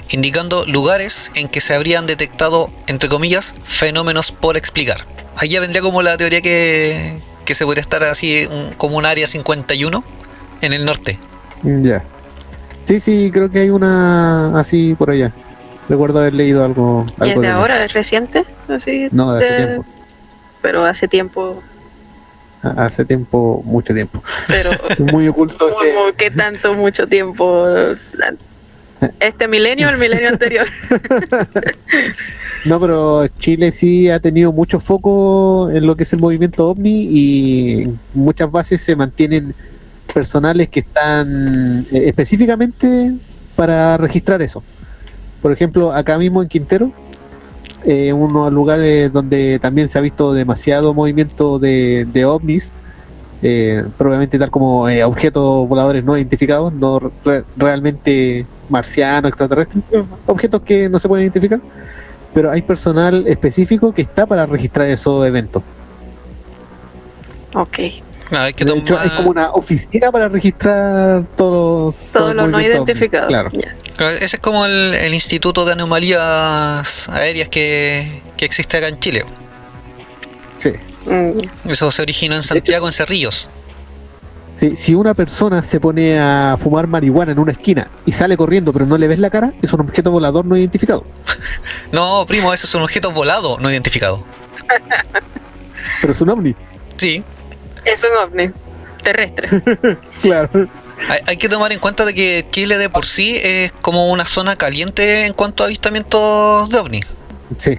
Speaker 4: indicando lugares en que se habrían detectado, entre comillas, fenómenos por explicar. Allá vendría como la teoría que, que se podría estar así como un área 51 en el norte.
Speaker 5: Ya. Sí, sí, creo que hay una así por allá. Recuerdo haber leído algo.
Speaker 6: Y es de
Speaker 5: de-
Speaker 6: ahora, es reciente. Así
Speaker 5: No, de hace
Speaker 6: de-
Speaker 5: tiempo.
Speaker 6: Pero hace tiempo.
Speaker 5: Hace tiempo, mucho tiempo.
Speaker 6: Pero [LAUGHS]
Speaker 5: Muy oculto [LAUGHS]
Speaker 6: como que tanto, mucho tiempo. Este milenio, el milenio anterior. [LAUGHS]
Speaker 5: No, pero Chile sí ha tenido mucho foco en lo que es el movimiento ovni y muchas bases se mantienen personales que están eh, específicamente para registrar eso. Por ejemplo, acá mismo en Quintero, eh, unos lugares donde también se ha visto demasiado movimiento de, de ovnis, eh, probablemente tal como eh, objetos voladores no identificados, no re- realmente marcianos, extraterrestres, objetos que no se pueden identificar pero hay personal específico que está para registrar esos eventos.
Speaker 6: ok.
Speaker 4: No, hay que
Speaker 5: De hecho,
Speaker 4: tomar-
Speaker 5: hay como una oficina para registrar todo,
Speaker 6: Todo lo
Speaker 5: el
Speaker 6: no identificado.
Speaker 5: Claro.
Speaker 4: Ese es como el, el Instituto de Anomalías Aéreas que, que existe acá en Chile.
Speaker 5: Sí.
Speaker 6: Mm,
Speaker 4: Eso se originó en Santiago, en Cerrillos.
Speaker 5: Si, si una persona se pone a fumar marihuana en una esquina y sale corriendo pero no le ves la cara, es un objeto volador no identificado. [LAUGHS]
Speaker 4: No, primo, ese es un objeto volado no identificado.
Speaker 5: Pero es un ovni.
Speaker 4: Sí,
Speaker 6: Es un ovni terrestre. [LAUGHS]
Speaker 5: Claro.
Speaker 4: hay, hay que tomar en cuenta de que Chile de por sí es como una zona caliente en cuanto a avistamientos de ovnis.
Speaker 5: Sí.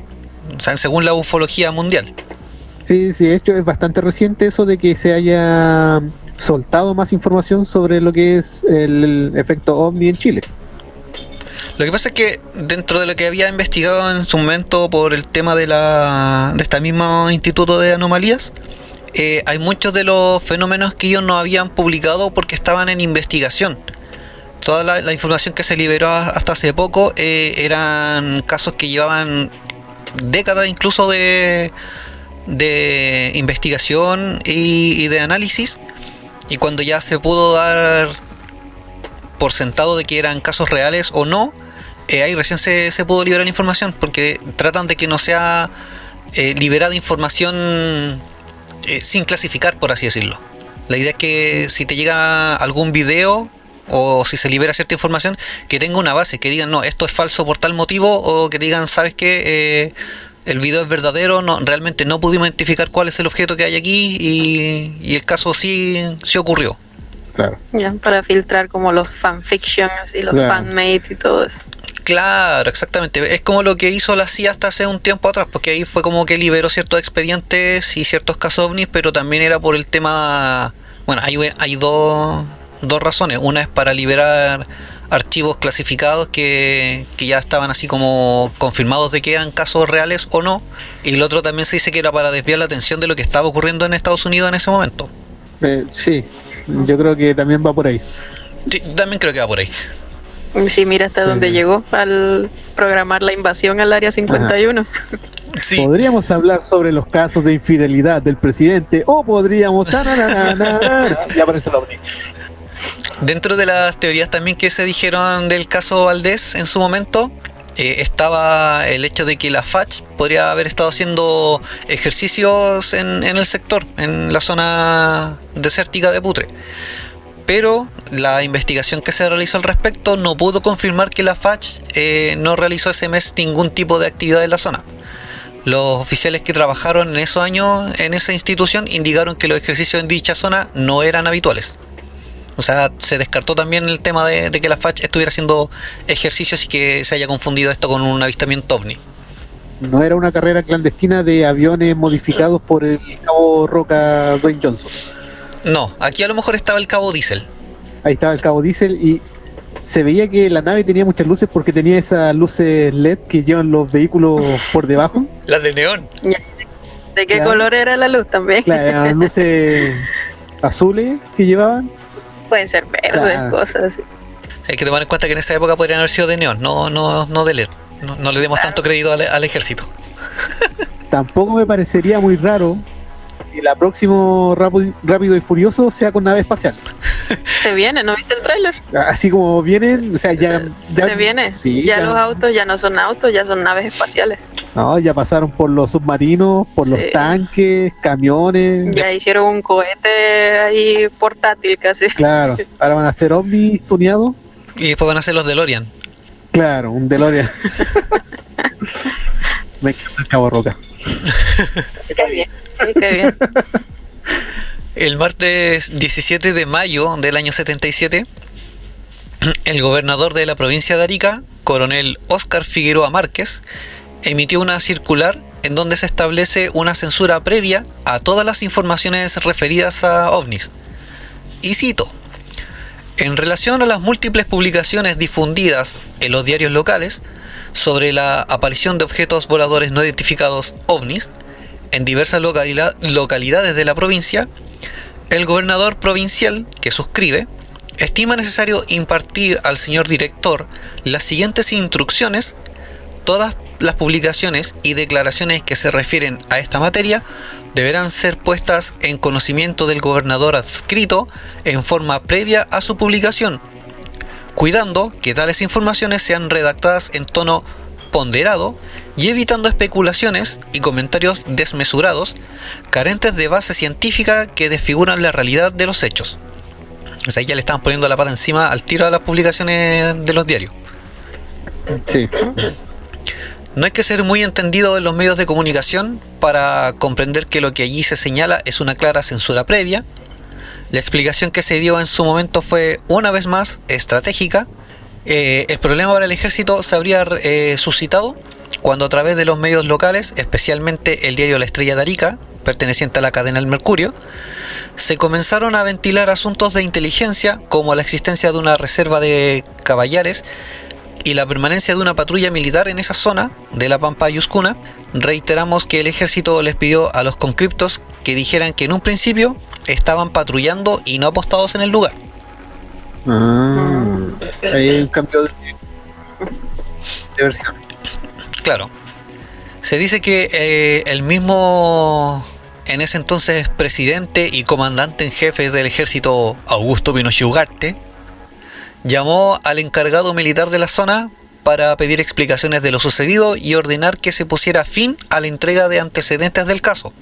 Speaker 4: O sea, según la ufología mundial.
Speaker 5: Sí, sí, de hecho es bastante reciente eso de que se haya soltado más información sobre lo que es el, efecto ovni en Chile.
Speaker 4: Lo que pasa es que dentro de lo que había investigado en su momento por el tema de la de este mismo instituto de anomalías, eh, hay muchos de los fenómenos que ellos no habían publicado porque estaban en investigación. Toda la, la información que se liberó hasta hace poco eh, eran casos que llevaban décadas incluso de, de investigación y, de análisis. Y cuando ya se pudo dar por sentado de que eran casos reales o no, eh, ahí recién se, se pudo liberar información, porque tratan de que no sea liberada información eh, sin clasificar, por así decirlo. La idea es que si te llega algún video o si se libera cierta información, que tenga una base, que digan, no, esto es falso por tal motivo, o que digan, ¿sabes qué? Eh, el video es verdadero, no, realmente no pudimos identificar cuál es el objeto que hay aquí y, y el caso sí, sí ocurrió.
Speaker 5: Claro.
Speaker 6: ya, para filtrar como los fanfictions y los
Speaker 5: Claro.
Speaker 6: fanmade y todo eso.
Speaker 4: Claro, exactamente. Es como lo que hizo la CIA hasta hace un tiempo atrás, porque ahí fue como que liberó ciertos expedientes y ciertos casos ovnis, pero también era por el tema... Bueno, hay, hay dos, dos razones. Una es para liberar archivos clasificados que, que ya estaban así como confirmados de que eran casos reales o no. Y el otro también se dice que era para desviar la atención de lo que estaba ocurriendo en Estados Unidos en ese momento.
Speaker 5: Eh, sí, yo creo que también va por ahí.
Speaker 4: Sí, también creo que va por ahí.
Speaker 6: Sí, mira hasta
Speaker 5: Sí.
Speaker 6: dónde llegó al programar la invasión al área 51.
Speaker 4: Sí.
Speaker 5: Podríamos hablar sobre los casos de infidelidad del presidente o podríamos... tananana, [LAUGHS] y aparece ovni.
Speaker 4: Dentro de las teorías también que se dijeron del caso Valdés en su momento, eh, estaba el hecho de que la FACH podría haber estado haciendo ejercicios en, en el sector, en la zona desértica de Putre. Pero la investigación que se realizó al respecto no pudo confirmar que la FACH eh, no realizó ese mes ningún tipo de actividad en la zona. Los oficiales que trabajaron en esos años en esa institución indicaron que los ejercicios en dicha zona no eran habituales. O sea, se descartó también el tema de, que la FACH estuviera haciendo ejercicios y que se haya confundido esto con un avistamiento ovni.
Speaker 5: No era una carrera clandestina de aviones modificados por el cabo Roca Dwayne Johnson.
Speaker 4: No, aquí a lo mejor estaba el cabo Diesel.
Speaker 5: Ahí estaba el cabo Diesel y se veía que la nave tenía muchas luces porque tenía esas luces LED que llevan los vehículos por debajo.
Speaker 4: Las de neón.
Speaker 6: ¿De qué
Speaker 5: Claro.
Speaker 6: color era la luz también?
Speaker 5: Claro, eran [LAUGHS] luces azules que llevaban.
Speaker 6: Pueden ser verdes,
Speaker 5: Claro.
Speaker 6: cosas así.
Speaker 4: Hay que tomar en cuenta que en esa época podrían haber sido de neón, no, no, no de LED. No, no le demos tanto crédito al, al ejército. [LAUGHS]
Speaker 5: Tampoco me parecería muy raro que la próximo Rápido, Rápido y Furioso sea con nave espacial. [LAUGHS]
Speaker 6: Se viene, ¿no viste el tráiler?
Speaker 5: Así como vienen, o sea, ya, ya-
Speaker 6: Se viene.
Speaker 5: sí,
Speaker 6: ya, los autos ya no son autos, ya son naves espaciales.
Speaker 5: no, ya pasaron por los submarinos, por los tanques, camiones.
Speaker 6: Ya hicieron un cohete ahí portátil casi.
Speaker 5: Claro, [LAUGHS] ahora van a ser ovnis tuneados.
Speaker 4: Y después van a ser los DeLorean.
Speaker 5: Claro, un DeLorean. [LAUGHS] Me encanta el Cabo Roca. [LAUGHS]
Speaker 6: Qué bien, qué bien.
Speaker 4: El martes 17 de mayo del año 77, el gobernador de la provincia de Arica, coronel Óscar Figueroa Márquez, emitió una circular en donde se establece una censura previa a todas las informaciones referidas a ovnis. Y cito, en relación a las múltiples publicaciones difundidas en los diarios locales sobre la aparición de objetos voladores no identificados ovnis en diversas localidad- localidades de la provincia, el gobernador provincial que suscribe estima necesario impartir al señor director las siguientes instrucciones. Todas las publicaciones y declaraciones que se refieren a esta materia deberán ser puestas en conocimiento del gobernador adscrito en forma previa a su publicación, cuidando que tales informaciones sean redactadas en tono ponderado y evitando especulaciones y comentarios desmesurados, carentes de base científica que desfiguran la realidad de los hechos. O sea, ya le estaban poniendo la pata encima al tiro a las publicaciones de los diarios.
Speaker 5: Sí.
Speaker 4: No hay que ser muy entendido en los medios de comunicación para comprender que lo que allí se señala es una clara censura previa. La explicación que se dio en su momento fue, una vez más, estratégica. Eh, el problema para el ejército se habría eh, suscitado cuando a través de los medios locales, especialmente el diario La Estrella de Arica, perteneciente a la cadena El Mercurio, se comenzaron a ventilar asuntos de inteligencia como la existencia de una reserva de caballares y la permanencia de una patrulla militar en esa zona de la Pampa Yuscuna, reiteramos que el ejército les pidió a los conscriptos que dijeran que en un principio estaban patrullando y no apostados en el lugar.
Speaker 5: Ah, ahí hay un cambio de, de versión.
Speaker 4: Claro. Se dice que eh, el mismo, en ese entonces presidente y comandante en jefe del ejército, Augusto Pinochet Ugarte, llamó al encargado militar de la zona para pedir explicaciones de lo sucedido y ordenar que se pusiera fin a la entrega de antecedentes del caso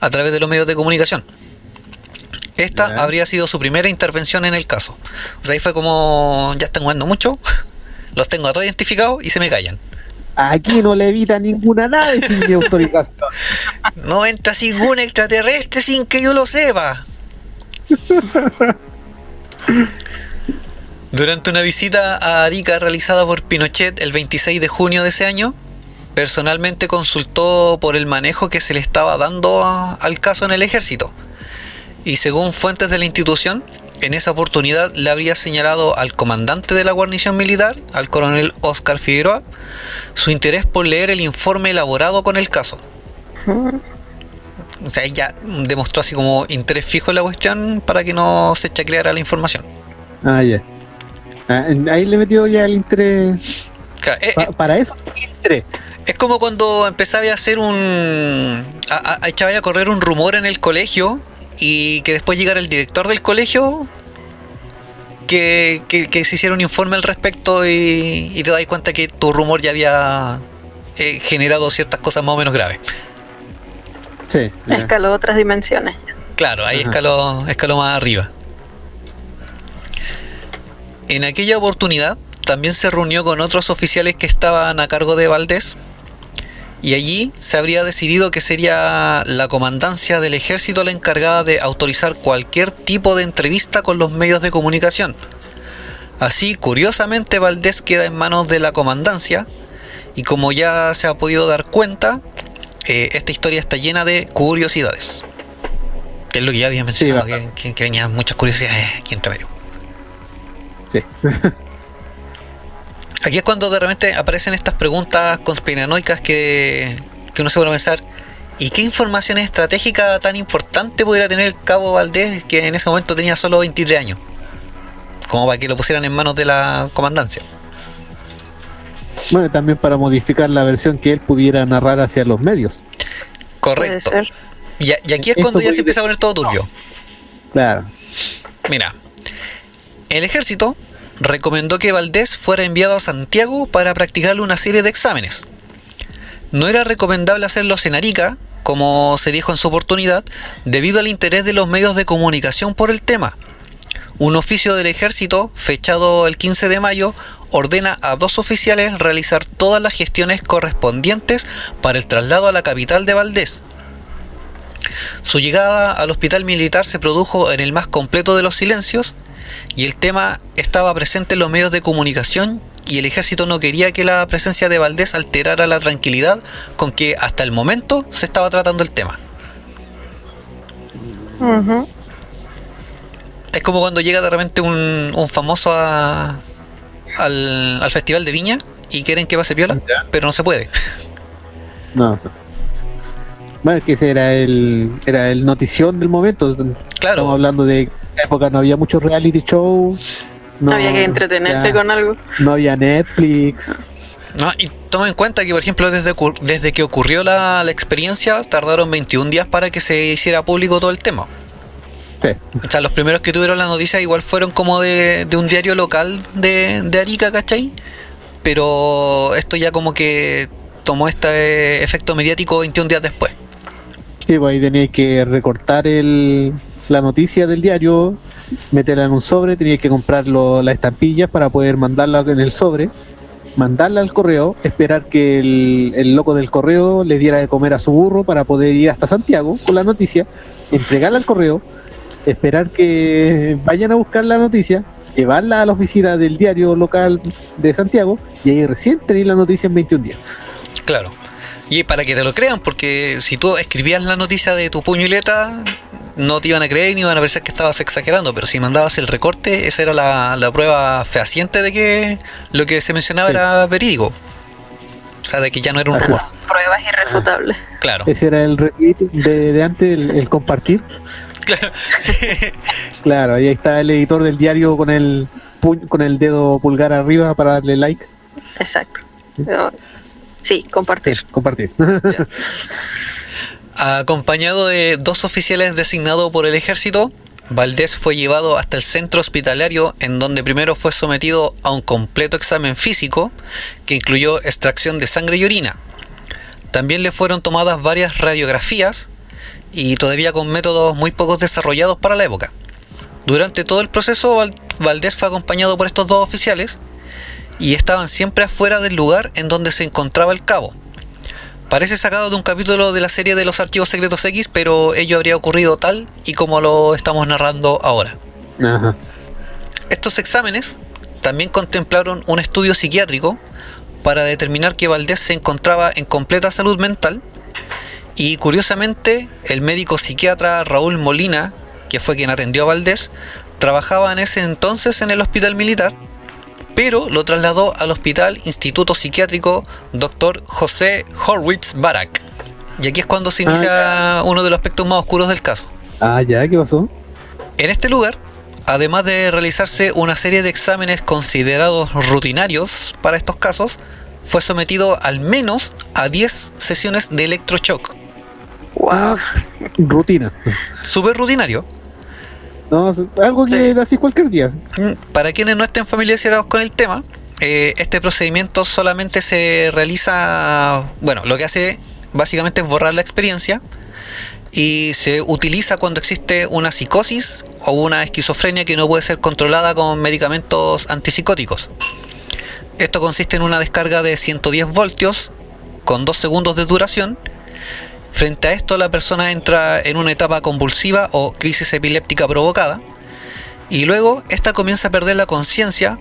Speaker 4: a través de los medios de comunicación. Esta habría sido su primera intervención en el caso. O sea, ahí fue como, ya están jugando mucho, [LAUGHS] los tengo a todos identificados y se me callan.
Speaker 5: Aquí no le evita ninguna nave sin mi autorización. [LAUGHS]
Speaker 4: No entra ningún extraterrestre sin que yo lo sepa. [LAUGHS] Durante una visita a Arica realizada por Pinochet el 26 de junio de ese año, personalmente consultó por el manejo que se le estaba dando a- al caso en el ejército. Y según fuentes de la institución, en esa oportunidad le habría señalado al comandante de la guarnición militar, al coronel Oscar Figueroa, su interés por leer el informe elaborado con el caso. O sea, ella demostró así como interés fijo en la cuestión para que no se chacleara la información.
Speaker 5: Ah, ya. Ah, ahí le metió ya el interés.
Speaker 4: Claro, eh,
Speaker 5: Pa-
Speaker 4: eh,
Speaker 5: para eso, interés.
Speaker 4: es como cuando empezaba a hacer un. A, a- a echaba a correr un rumor en el colegio y que después llegara el director del colegio que, que- que se hiciera un informe al respecto y, y te das cuenta que tu rumor ya había eh, generado ciertas cosas más o menos graves.
Speaker 5: Sí. ya.
Speaker 6: Escaló otras dimensiones.
Speaker 4: Claro, ahí
Speaker 5: Ajá.
Speaker 4: escaló, escaló más arriba. En aquella oportunidad también se reunió con otros oficiales que estaban a cargo de Valdés y allí se habría decidido que sería la comandancia del ejército la encargada de autorizar cualquier tipo de entrevista con los medios de comunicación. Así, curiosamente, Valdés queda en manos de la comandancia y como ya se ha podido dar cuenta, eh, esta historia está llena de curiosidades. Que es lo que ya había mencionado,
Speaker 5: Sí,
Speaker 4: que, que, que venían muchas curiosidades aquí entre medio.
Speaker 5: Sí. [LAUGHS]
Speaker 4: Aquí es cuando de repente aparecen estas preguntas conspiranoicas que, que uno se puede pensar, ¿y qué información estratégica tan importante pudiera tener el cabo Valdés que en ese momento tenía solo 23 años? Como para que lo pusieran en manos de la comandancia.
Speaker 5: Bueno, también para modificar la versión que él pudiera narrar hacia los medios.
Speaker 4: Correcto. Y, aquí es
Speaker 5: Esto
Speaker 4: cuando ya se empieza a poner todo turbio.
Speaker 5: Claro.
Speaker 4: Mira, el ejército recomendó que Valdés fuera enviado a Santiago para practicarle una serie de exámenes. No era recomendable hacerlos en Arica, como se dijo en su oportunidad, debido al interés de los medios de comunicación por el tema. Un oficio del ejército, fechado el 15 de mayo, ordena a dos oficiales realizar todas las gestiones correspondientes para el traslado a la capital de Valdés. Su llegada al hospital militar se produjo en el más completo de los silencios y el tema estaba presente en los medios de comunicación y el ejército no quería que la presencia de Valdés alterara la tranquilidad con que hasta el momento se estaba tratando el tema.
Speaker 6: Ujú.
Speaker 4: Es como cuando llega de repente un, un famoso a- al, al festival de Viña y quieren que pase piola,
Speaker 5: Ya.
Speaker 4: pero no se puede.
Speaker 5: No, eso. Bueno, que ese era el, era el notición del momento. Estamos
Speaker 4: Claro,
Speaker 5: hablando de que en esa época no había muchos reality shows. No,
Speaker 6: Había que entretenerse
Speaker 5: ya,
Speaker 6: con algo.
Speaker 5: No había Netflix.
Speaker 4: ¿no? y toma en cuenta que por ejemplo desde, que ocurrió la, la experiencia tardaron 21 días para que se hiciera público todo el tema.
Speaker 5: Sí.
Speaker 4: O sea, los primeros que tuvieron la noticia igual fueron como de, de un diario local de, de Arica, ¿cachai? Pero esto ya como que tomó este efecto mediático 21 días después.
Speaker 5: Sí, pues ahí tenía que recortar el, la noticia del diario, meterla en un sobre, tenía que comprar las estampillas para poder mandarla en el sobre, mandarla al correo, esperar que el, el loco del correo le diera de comer a su burro para poder ir hasta Santiago con la noticia, entregarla al correo, esperar que vayan a buscar la noticia, llevarla a la oficina del diario local de Santiago y ahí recién tenéis la noticia en 21 días.
Speaker 4: Claro. Y para que te lo crean, porque si tú escribías la noticia de tu puño y letra, no te iban a creer ni iban a pensar que estabas exagerando, pero si mandabas el recorte, esa era la, la prueba fehaciente de que lo que se mencionaba
Speaker 5: Sí.
Speaker 4: era verídico. O sea, de que ya no era un rumor.
Speaker 6: Pruebas irrefutables.
Speaker 4: Claro.
Speaker 5: Ese era el retweet de, de antes, el, el compartir. [LAUGHS]
Speaker 4: Claro. Sí.
Speaker 5: Claro, ahí está el editor del diario con el pu- con el dedo pulgar arriba para darle like.
Speaker 6: Exacto. Sí, compartir.
Speaker 5: compartir. [LAUGHS]
Speaker 4: Acompañado de dos oficiales designados por el ejército, Valdés fue llevado hasta el centro hospitalario en donde primero fue sometido a un completo examen físico que incluyó extracción de sangre y orina. También le fueron tomadas varias radiografías y todavía con métodos muy pocos desarrollados para la época. Durante todo el proceso, Val- Valdés fue acompañado por estos dos oficiales y estaban siempre afuera del lugar en donde se encontraba el cabo. Parece sacado de un capítulo de la serie de los archivos secretos X, pero ello habría ocurrido tal y como lo estamos narrando ahora.
Speaker 5: Ajá.
Speaker 4: Estos exámenes también contemplaron un estudio psiquiátrico para determinar que Valdés se encontraba en completa salud mental y curiosamente el médico psiquiatra Raúl Molina, que fue quien atendió a Valdés, trabajaba en ese entonces en el hospital militar, pero lo trasladó al Hospital Instituto Psiquiátrico Dr. José Horwitz Barak. Y aquí es cuando se inicia uno de los aspectos más oscuros del caso.
Speaker 5: Ah, ya, ¿qué pasó?
Speaker 4: En este lugar, además de realizarse una serie de exámenes considerados rutinarios para estos casos, fue sometido al menos a 10 sesiones de electroshock.
Speaker 6: Wow.
Speaker 5: Rutina.
Speaker 4: Súper rutinario.
Speaker 5: No, algo que
Speaker 6: Sí.
Speaker 5: así cualquier día.
Speaker 4: Para quienes no estén familiarizados con el tema, eh, este procedimiento solamente se realiza, bueno, lo que hace básicamente es borrar la experiencia y se utiliza cuando existe una psicosis o una esquizofrenia que no puede ser controlada con medicamentos antipsicóticos. Esto consiste en una descarga de 110 voltios con 2 segundos de duración. Frente a esto la persona entra en una etapa convulsiva o crisis epiléptica provocada y luego esta comienza a perder la conciencia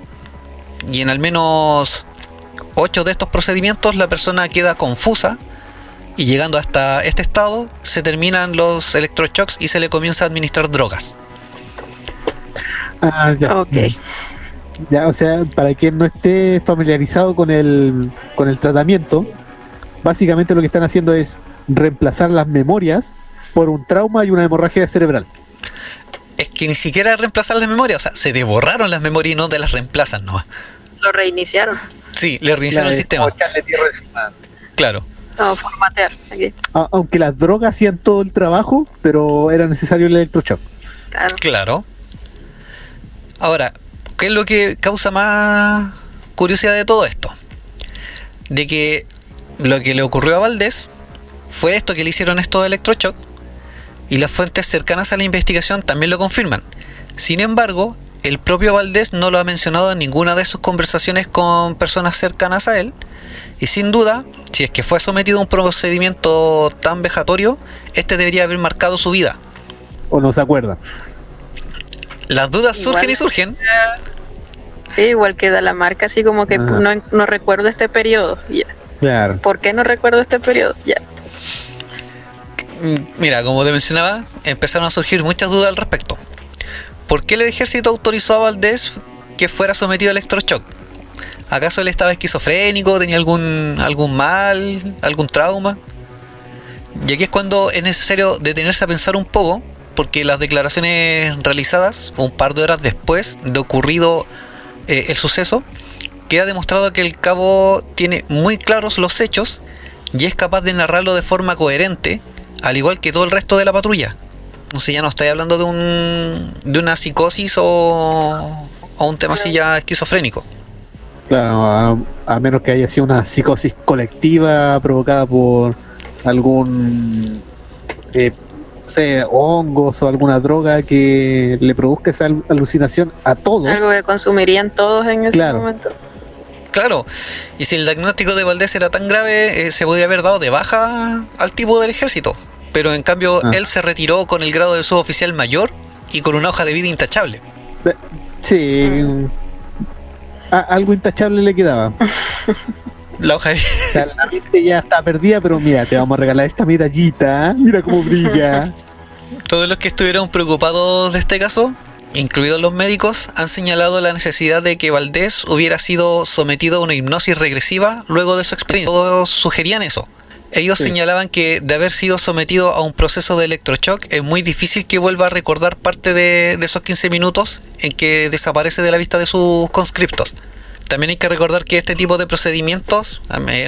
Speaker 4: y en al menos 8 de estos procedimientos la persona queda confusa y llegando hasta este estado se terminan los electroshocks y se le comienza a administrar drogas.
Speaker 5: Ah, ya.
Speaker 6: Ok.
Speaker 5: Ya, o sea, para quien no esté familiarizado con el, con el tratamiento, básicamente lo que están haciendo es reemplazar las memorias por un trauma y una hemorragia cerebral.
Speaker 4: Es que ni siquiera reemplazar las memorias, o sea, se te borraron las memorias y no te las reemplazan nomás.
Speaker 6: Lo reiniciaron.
Speaker 4: Sí, le reiniciaron
Speaker 5: La
Speaker 4: el sistema.
Speaker 5: echarle tierra encima.
Speaker 4: Claro.
Speaker 6: No, formatear. Aquí.
Speaker 5: A- aunque las drogas hacían todo el trabajo, pero era necesario el electroshock.
Speaker 6: Claro.
Speaker 4: Claro. Ahora, ¿qué es lo que causa más curiosidad de todo esto? De que lo que le ocurrió a Valdés fue esto que le hicieron estos electroshock y las fuentes cercanas a la investigación también lo confirman. Sin embargo, el propio Valdés no lo ha mencionado en ninguna de sus conversaciones con personas cercanas a él y sin duda, si es que fue sometido a un procedimiento tan vejatorio, este debería haber marcado su vida.
Speaker 5: O no se acuerda.
Speaker 4: Las dudas
Speaker 6: Igual.
Speaker 4: surgen y surgen,
Speaker 6: Sí, igual queda la marca, así como que no, no recuerdo este periodo. Ya.
Speaker 5: Claro.
Speaker 6: ¿Por qué no recuerdo este periodo? Ya.
Speaker 4: Mm, Mira, como te mencionaba, empezaron a surgir muchas dudas al respecto. ¿Por qué el ejército autorizó a Valdés que fuera sometido a electroshock? ¿Acaso él estaba esquizofrénico, tenía algún, algún mal, algún trauma? Y aquí es cuando es necesario detenerse a pensar un poco, porque las declaraciones realizadas un par de horas después de ocurrido eh, el suceso, queda demostrado que el cabo tiene muy claros los hechos y es capaz de narrarlo de forma coherente, al igual que todo el resto de la patrulla. No sé, ya no estoy hablando de un de una psicosis o, o un tema así ya esquizofrénico.
Speaker 5: Claro, a, a menos que haya sido una psicosis colectiva provocada por algún eh, no sé, hongos o alguna droga que le produzca esa al- alucinación a todos.
Speaker 6: Algo que consumirían todos en ese
Speaker 5: Claro.
Speaker 6: momento.
Speaker 4: Claro, y si el diagnóstico de Valdés era tan grave, eh, se podría haber dado de baja al tipo del ejército. Pero en cambio,
Speaker 5: Ah.
Speaker 4: él se retiró con el grado de suboficial mayor y con una hoja de vida intachable.
Speaker 5: Sí, a- algo intachable le quedaba. [LAUGHS]
Speaker 4: La hoja de
Speaker 5: O sea, la mente ya está perdida, pero mira, te vamos a regalar esta medallita. Mira cómo brilla. [LAUGHS]
Speaker 4: Todos los que estuvieron preocupados de este caso, incluidos los médicos, han señalado la necesidad de que Valdés hubiera sido sometido a una hipnosis regresiva luego de su experiencia. Todos sugerían eso. Ellos
Speaker 5: Sí.
Speaker 4: señalaban que de haber sido sometido a un proceso de electroshock es muy difícil que vuelva a recordar parte de, de esos 15 minutos en que desaparece de la vista de sus conscriptos. También hay que recordar que este tipo de procedimientos,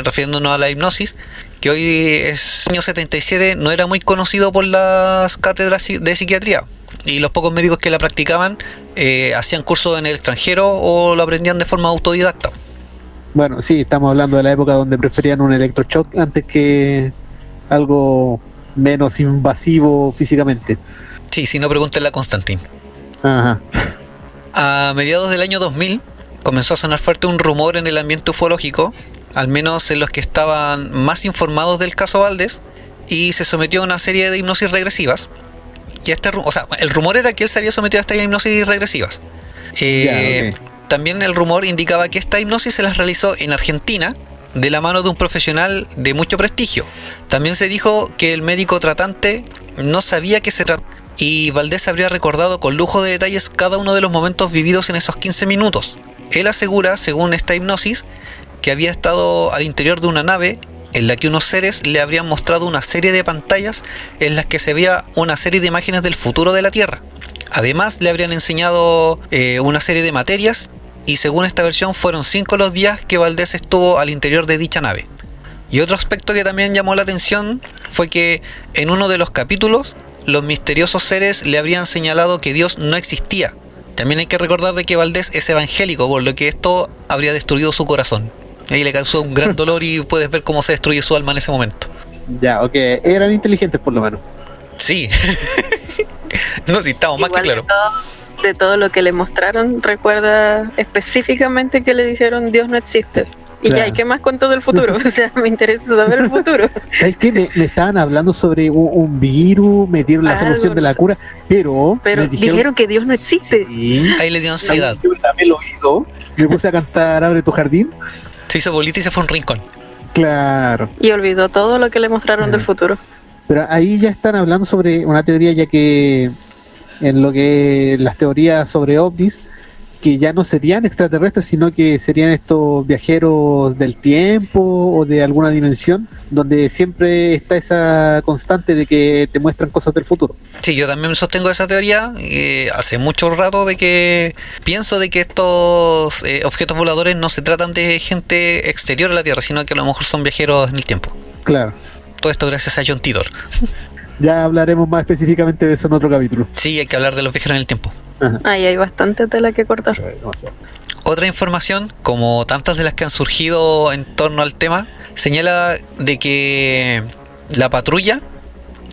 Speaker 4: refiriéndonos a la hipnosis, que hoy es año 77, no era muy conocido por las cátedras de psiquiatría. Y los pocos médicos que la practicaban eh, hacían cursos en el extranjero o lo aprendían de forma autodidacta.
Speaker 5: Bueno, sí, estamos hablando de la época donde preferían un electroshock antes que algo menos invasivo físicamente.
Speaker 4: Sí, si no pregúntenle a Constantin.
Speaker 5: Ajá.
Speaker 4: A mediados del año 2000 comenzó a sonar fuerte un rumor en el ambiente ufológico, al menos en los que estaban más informados del caso Valdés, y se sometió a una serie de hipnosis regresivas. Y este, o sea, el rumor era que él se había sometido a estas hipnosis regresivas. Eh,
Speaker 5: Ya,
Speaker 4: También el rumor indicaba que esta hipnosis se las realizó en Argentina de la mano de un profesional de mucho prestigio. También se dijo que el médico tratante no sabía que se trataba y Valdés habría recordado con lujo de detalles cada uno de los momentos vividos en esos 15 minutos. Él asegura, según esta hipnosis, que había estado al interior de una nave en la que unos seres le habrían mostrado una serie de pantallas en las que se veía una serie de imágenes del futuro de la Tierra. Además, le habrían enseñado eh, una serie de materias y según esta versión fueron cinco los días que Valdés estuvo al interior de dicha nave. Y otro aspecto que también llamó la atención fue que en uno de los capítulos los misteriosos seres le habrían señalado que Dios no existía. También hay que recordar de que Valdés es evangélico, por lo que esto habría destruido su corazón. Ahí le causó un gran [LAUGHS] dolor y puedes ver cómo se destruye su alma en ese momento.
Speaker 5: Ya, ok. Eran inteligentes por lo menos.
Speaker 4: Sí. [LAUGHS] no, sí, estamos más que claro.
Speaker 6: todo, de todo lo que le mostraron, recuerda específicamente que le dijeron Dios no existe. Y
Speaker 5: Claro.
Speaker 6: ya, ¿y qué más con todo el futuro? [LAUGHS] O sea, me interesa saber el futuro. [LAUGHS]
Speaker 5: ¿Sabes qué? Me, me estaban hablando sobre un, un virus, me dieron la
Speaker 6: Algo,
Speaker 5: solución de la cura, pero,
Speaker 6: Pero
Speaker 5: me
Speaker 6: dijeron, que Dios no existe.
Speaker 5: Sí.
Speaker 4: Ahí le dio ansiedad.
Speaker 5: Yo tapé el oído, me puse a cantar Abre tu jardín.
Speaker 4: Se hizo bolita y se fue a un rincón.
Speaker 5: Claro.
Speaker 6: Y olvidó todo lo que le mostraron del
Speaker 5: Ujú.
Speaker 6: futuro.
Speaker 5: Pero ahí ya están hablando sobre una teoría, ya que en lo que las teorías sobre ovnis, que ya no serían extraterrestres, sino que serían estos viajeros del tiempo o de alguna dimensión, donde siempre está esa constante de que te muestran cosas del futuro.
Speaker 4: Sí, yo también sostengo esa teoría eh, hace mucho rato de que pienso de que estos eh, objetos voladores no se tratan de gente exterior a la Tierra, sino que a lo mejor son viajeros en el tiempo.
Speaker 5: Claro.
Speaker 4: Todo esto gracias a John Titor. [LAUGHS]
Speaker 5: Ya hablaremos más específicamente de eso en otro capítulo.
Speaker 4: Sí, hay que hablar de los viajeros en el tiempo.
Speaker 6: Ahí hay bastante tela que cortar.
Speaker 4: Otra información, como tantas de las que han surgido en torno al tema, señala de que la patrulla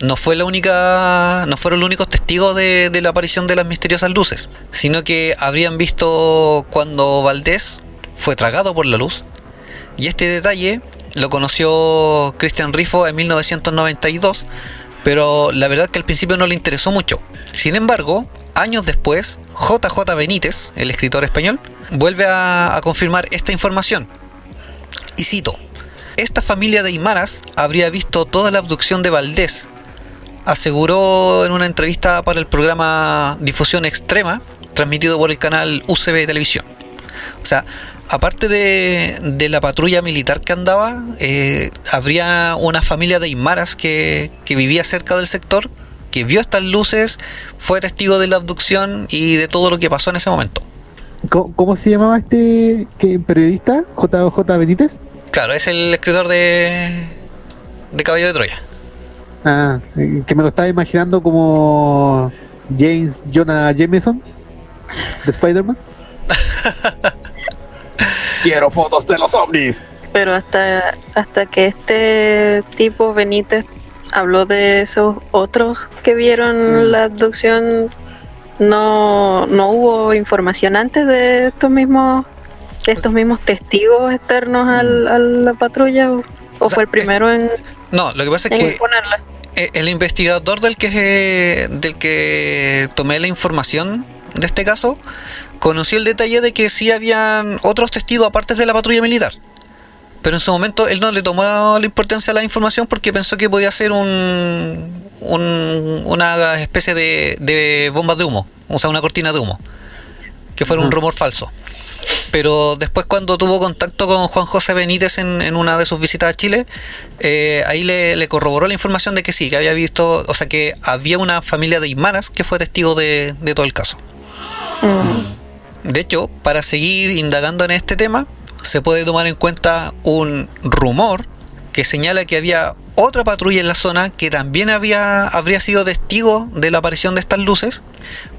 Speaker 4: no fue la única, no fueron los únicos testigos de, de la aparición de las misteriosas luces, sino que habrían visto cuando Valdés fue tragado por la luz. Y este detalle lo conoció Christian Rifo en 1992, pero la verdad que al principio no le interesó mucho. Sin embargo, años después, JJ Benítez, el escritor español, vuelve a, confirmar esta información. Y cito, esta familia de Aymaras habría visto toda la abducción de Valdés, aseguró en una entrevista para el programa Difusión Extrema, transmitido por el canal UCB Televisión. O sea, aparte de, de la patrulla militar que andaba, eh, habría una familia de Aymaras que, que vivía cerca del sector, que vio estas luces, fue testigo de la abducción y de todo lo que pasó en ese momento.
Speaker 5: ¿Cómo, cómo se llamaba este que, periodista? JJ Benítez.
Speaker 4: Claro, es el escritor de, de Caballo de Troya.
Speaker 5: Ah, eh, que me lo estaba imaginando como James Jonah Jameson de Spider-Man. [LAUGHS] Quiero fotos de los ovnis.
Speaker 6: Pero hasta, hasta que este tipo Benítez habló de esos otros que vieron
Speaker 5: Mm.
Speaker 6: la abducción. No, no hubo información antes de estos mismos de estos mismos testigos externos al- a la patrulla o, o
Speaker 4: O sea,
Speaker 6: fue el primero en,
Speaker 4: No, lo que pasa es que eh, el investigador del que del que tomé la información de este caso conoció el detalle de que sí habían otros testigos aparte de la patrulla militar. Pero en su momento él no le tomó la importancia a la información porque pensó que podía ser un, un- una especie de, de bombas de humo, o sea, una cortina de humo, que fuera un rumor falso. Pero después cuando tuvo contacto con Juan José Benítez en, en una de sus visitas a Chile, eh, ahí le, le corroboró la información de que sí, que había visto, o sea, que había una familia de Ismaras que fue testigo de, de todo el caso. De hecho, para seguir indagando en este tema, se puede tomar en cuenta un rumor que señala que había otra patrulla en la zona que también había, habría sido testigo de la aparición de estas luces,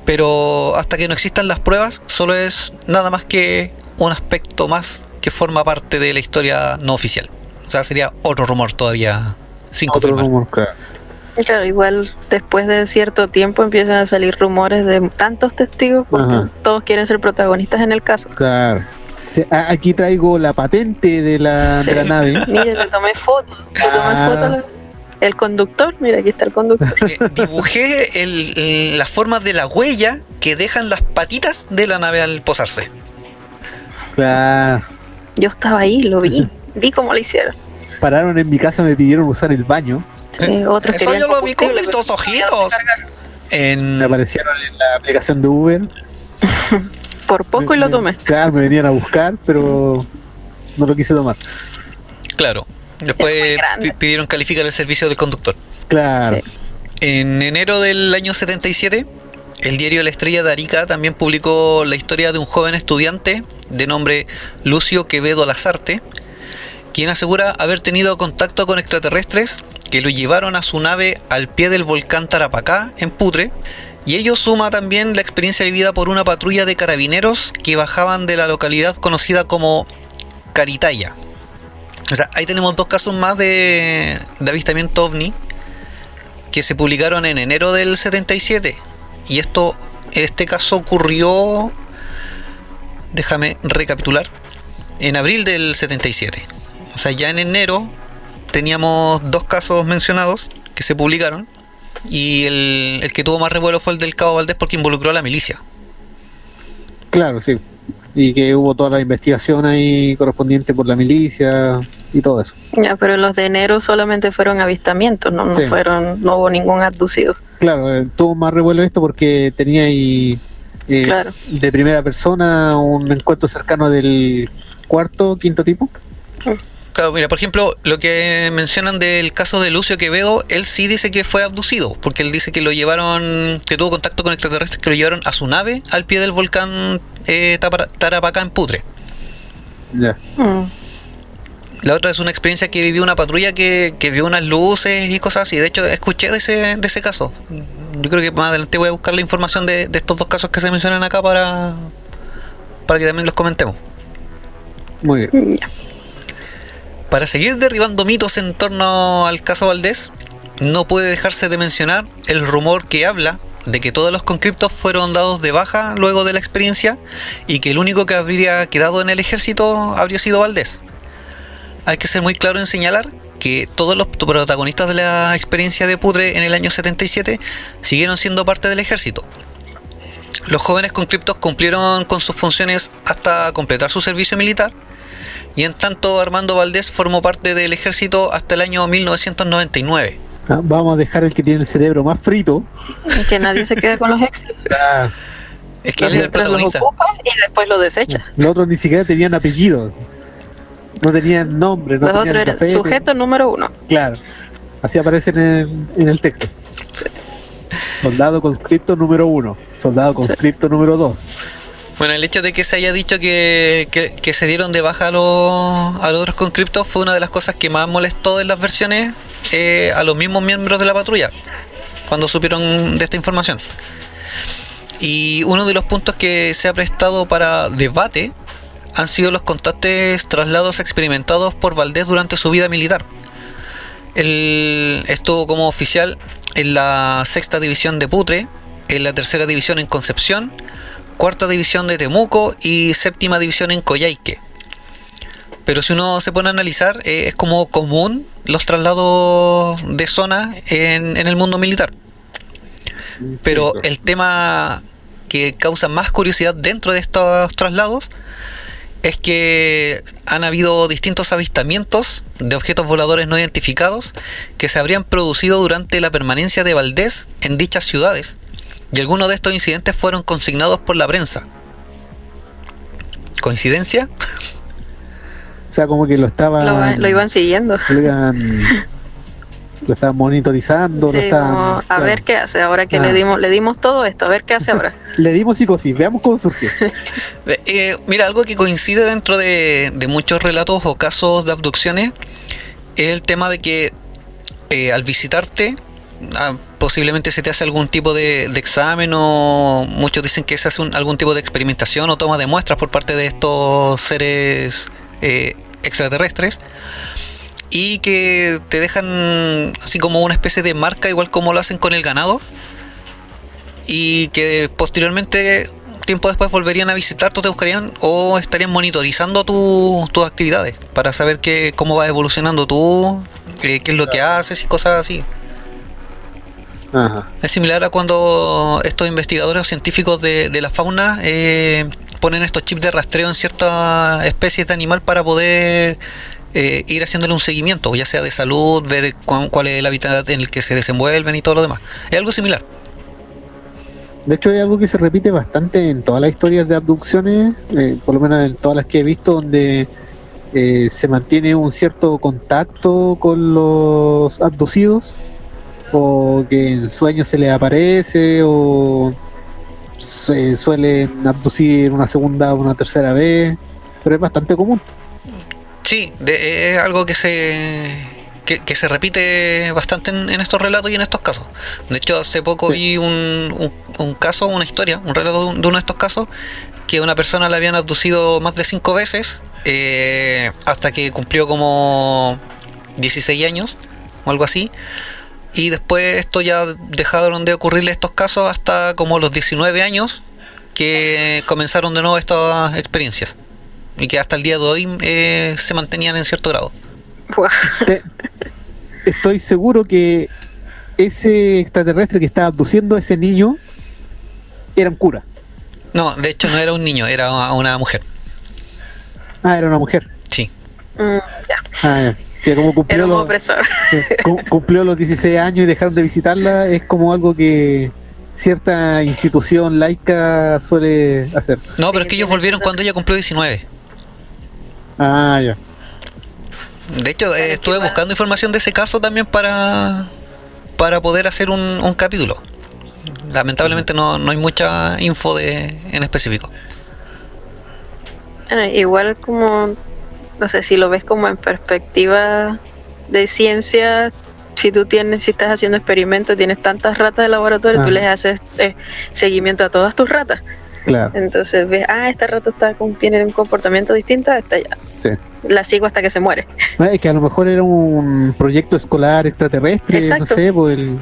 Speaker 4: pero hasta que no existan las pruebas, solo es nada más que un aspecto más que forma parte de la historia no oficial. O sea, sería otro rumor todavía sin
Speaker 5: Otro
Speaker 4: confirmar.
Speaker 5: rumor, claro.
Speaker 6: Claro, igual después de cierto tiempo empiezan a salir rumores de tantos testigos porque
Speaker 5: Ajá.
Speaker 6: todos quieren ser protagonistas en el caso.
Speaker 5: Claro. Aquí traigo la patente de la, de la nave. [LAUGHS]
Speaker 6: Mire, le tomé foto, le tomé
Speaker 5: Ah.
Speaker 6: foto. la- El conductor, mira, aquí está el conductor.
Speaker 4: Eh, dibujé el- el- las formas de la huella que dejan las patitas de la nave al posarse.
Speaker 5: Claro.
Speaker 6: Yo estaba ahí, lo vi, vi cómo lo hicieron.
Speaker 5: Pararon en mi casa, me pidieron usar el baño.
Speaker 6: Sí, otros
Speaker 4: Eso yo lo vi con
Speaker 6: podían
Speaker 4: ojitos. En,
Speaker 5: Me aparecieron en la aplicación de Uber. [LAUGHS]
Speaker 6: Por poco y lo tomé.
Speaker 5: Claro, me venían a buscar, pero no lo quise tomar.
Speaker 4: claro.
Speaker 6: Es
Speaker 4: Después pidieron calificar el servicio del conductor.
Speaker 5: Claro.
Speaker 6: Sí.
Speaker 4: En enero del año 77, el diario La Estrella de Arica también publicó la historia de un joven estudiante de nombre Lucio Quevedo Lazarte, quien asegura haber tenido contacto con extraterrestres que lo llevaron a su nave al pie del volcán Tarapacá, en Putre, y ello suma también la experiencia vivida por una patrulla de carabineros que bajaban de la localidad conocida como Caritaya. O sea, ahí tenemos dos casos más de, de avistamiento ovni que se publicaron en enero del 77. Y esto, este caso ocurrió, déjame recapitular, en abril del 77. O sea, ya en enero teníamos dos casos mencionados que se publicaron. Y el, el que tuvo más revuelo fue el del Cabo Valdés porque involucró a la milicia.
Speaker 5: Claro, sí. Y que hubo toda la investigación ahí correspondiente por la milicia y todo eso.
Speaker 6: Ya, pero los de enero solamente fueron avistamientos, no, no
Speaker 5: Sí.
Speaker 6: fueron, no hubo ningún abducido.
Speaker 5: Claro, eh, tuvo más revuelo esto porque tenía ahí eh,
Speaker 6: Claro.
Speaker 5: de primera persona un encuentro cercano del cuarto, quinto tipo.
Speaker 4: Claro, mira, por ejemplo, lo que mencionan del caso de Lucio Quevedo, él sí dice que fue abducido, porque él dice que lo llevaron, que tuvo contacto con extraterrestres que lo llevaron a su nave al pie del volcán eh, Tarapacá en Putre.
Speaker 5: Ya.
Speaker 6: Mm.
Speaker 4: La otra es una experiencia que vivió una patrulla que, que vio unas luces y cosas así. De hecho, escuché de ese, de ese caso. Yo creo que más adelante voy a buscar la información de, de estos dos casos que se mencionan acá para, para que también los comentemos.
Speaker 5: Muy bien.
Speaker 6: Ya.
Speaker 4: Para seguir derribando mitos en torno al caso Valdés, no puede dejarse de mencionar el rumor que habla de que todos los conscriptos fueron dados de baja luego de la experiencia y que el único que habría quedado en el ejército habría sido Valdés. Hay que ser muy claro en señalar que todos los protagonistas de la experiencia de Pudre en el año 77 siguieron siendo parte del ejército. Los jóvenes conscriptos cumplieron con sus funciones hasta completar su servicio militar y en tanto Armando Valdés formó parte del ejército hasta el año 1999.
Speaker 5: Ah, vamos a dejar el que tiene el cerebro más frito.
Speaker 6: Que nadie se quede con los extras. [LAUGHS]
Speaker 4: Es que él era el
Speaker 6: Mientras los
Speaker 4: protagonista.
Speaker 6: ocupa y después los desecha.
Speaker 5: Los otros ni siquiera tenían apellidos. No tenían nombre. No
Speaker 6: los otros eran sujeto número uno.
Speaker 5: Claro. Así aparecen en, en el texto. Soldado conscripto número uno. Soldado conscripto número dos.
Speaker 4: Bueno, el hecho de que se haya dicho que, que- se dieron de baja a los, a los otros conscriptos fue una de las cosas que más molestó en las versiones eh, a los mismos miembros de la patrulla cuando supieron de esta información. Y uno de los puntos que se ha prestado para debate han sido los constantes traslados experimentados por Valdés durante su vida militar. Él estuvo como oficial en la sexta división de Putre, en la tercera división en Concepción, cuarta división de Temuco y séptima división en Coyhaique. Pero si uno se pone a analizar, eh, es como común los traslados de zona en, en el mundo militar. Pero el tema que causa más curiosidad dentro de estos traslados es que han habido distintos avistamientos de objetos voladores no identificados que se habrían producido durante la permanencia de Valdés en dichas ciudades. Y algunos de estos incidentes fueron consignados por la prensa. ¿Coincidencia?
Speaker 5: O sea, como que lo estaban.
Speaker 6: Lo, lo iban siguiendo.
Speaker 5: Lo, iban- lo estaban monitorizando, lo estaban.
Speaker 6: como, a
Speaker 5: claro.
Speaker 6: ver qué hace ahora que
Speaker 5: Ah.
Speaker 6: le dimos le dimos todo esto, a ver qué hace ahora. [LAUGHS]
Speaker 5: Le dimos psicosis, veamos cómo surgió. [LAUGHS]
Speaker 4: Eh, eh, mira, algo que coincide dentro de, de muchos relatos o casos de abducciones es el tema de que eh, al visitarte ah, posiblemente se te hace algún tipo de, de examen o muchos dicen que se hace un- algún tipo de experimentación o toma de muestras por parte de estos seres eh, extraterrestres y que te dejan así como una especie de marca igual como lo hacen con el ganado y que posteriormente tiempo después volverían a visitarte o te buscarían o estarían monitorizando tu- tus actividades para saber qué, cómo vas evolucionando tú, eh, qué es lo que haces y cosas así.
Speaker 5: Ajá.
Speaker 4: Es similar a cuando estos investigadores o científicos de, de la fauna eh, ponen estos chips de rastreo en ciertas especies de animal para poder eh, ir haciéndole un seguimiento, ya sea de salud, ver cuán- cuál es el hábitat en el que se desenvuelven y todo lo demás. Es algo similar.
Speaker 5: De hecho, hay algo que se repite bastante en todas las historias de abducciones, eh, por lo menos en todas las que he visto, donde eh, se mantiene un cierto contacto con los abducidos, o que en sueños se les aparece, o se suelen abducir una segunda o una tercera vez, pero es bastante común.
Speaker 4: Sí, de- es algo que se que, que se repite bastante en, en estos relatos y en estos casos. De hecho, hace poco
Speaker 5: Sí.
Speaker 4: vi un, un, un caso, una historia, un relato de, un- de uno de estos casos, que una persona la habían abducido más de cinco veces eh, hasta que cumplió como 16 años o algo así. Y después esto ya dejaron de ocurrirle estos casos hasta como los 19 años que comenzaron de nuevo estas experiencias y que hasta el día de hoy eh, se mantenían en cierto grado.
Speaker 5: Estoy seguro que ese extraterrestre que estaba abduciendo a ese niño era un cura.
Speaker 4: No, de hecho no era un niño, era una- una mujer.
Speaker 5: Ah, era una mujer.
Speaker 4: Sí.
Speaker 6: Mm, ya,
Speaker 5: Ah, ya. Que como cumplió los, cumplió los 16 años y dejaron de visitarla, es como algo que cierta institución laica suele hacer.
Speaker 4: No, pero es que ellos volvieron cuando ella cumplió 19.
Speaker 5: Ah, ya.
Speaker 4: De hecho, eh, estuve buscando información de ese caso también para, para poder hacer un, un capítulo. Lamentablemente no, no hay mucha info de, en específico.
Speaker 6: Igual como, no sé, si lo ves como en perspectiva de ciencia, si tú tienes, si estás haciendo experimentos, tienes tantas ratas de laboratorio,
Speaker 5: Ah.
Speaker 6: tú les haces eh, seguimiento a todas tus ratas.
Speaker 5: Claro,
Speaker 6: Entonces ves, ah, esta rata está con, tiene un comportamiento distinto a esta ya.
Speaker 5: sí.
Speaker 6: La sigo hasta que se muere.
Speaker 5: No, Es que a lo mejor era un proyecto escolar extraterrestre, no
Speaker 6: Exacto.
Speaker 5: sé, pues el-.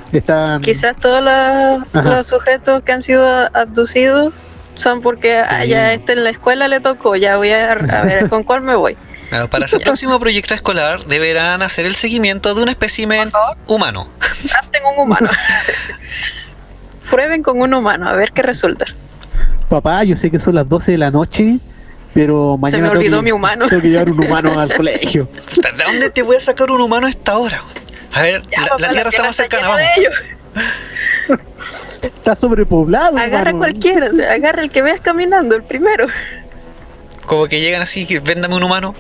Speaker 6: Quizás todos los, sujetos que han sido abducidos son porque ah,
Speaker 5: Sí.
Speaker 6: ya este en la escuela le tocó, ya voy a, a ver [LAUGHS] con cuál me voy.
Speaker 4: Claro, para ese próximo proyecto escolar deberán hacer el seguimiento de un espécimen humano.
Speaker 6: Hacen un humano. [LAUGHS] Prueben con un humano, a ver qué resulta.
Speaker 5: Papá, yo sé que son las 12 de la noche, pero
Speaker 6: Se
Speaker 5: mañana
Speaker 6: me
Speaker 5: tengo
Speaker 6: olvidó
Speaker 5: que-
Speaker 6: mi humano.
Speaker 5: Tengo que llevar un humano al colegio.
Speaker 4: ¿De dónde te voy a sacar un humano a esta hora? A ver,
Speaker 6: Ya,
Speaker 4: la,
Speaker 6: papá,
Speaker 4: la Tierra está más cercana, vamos.
Speaker 5: Está sobrepoblado.
Speaker 6: Agarra
Speaker 5: hermano.
Speaker 6: cualquiera, o sea, agarra el que veas caminando, el primero.
Speaker 4: Como que llegan así, que véndame un humano.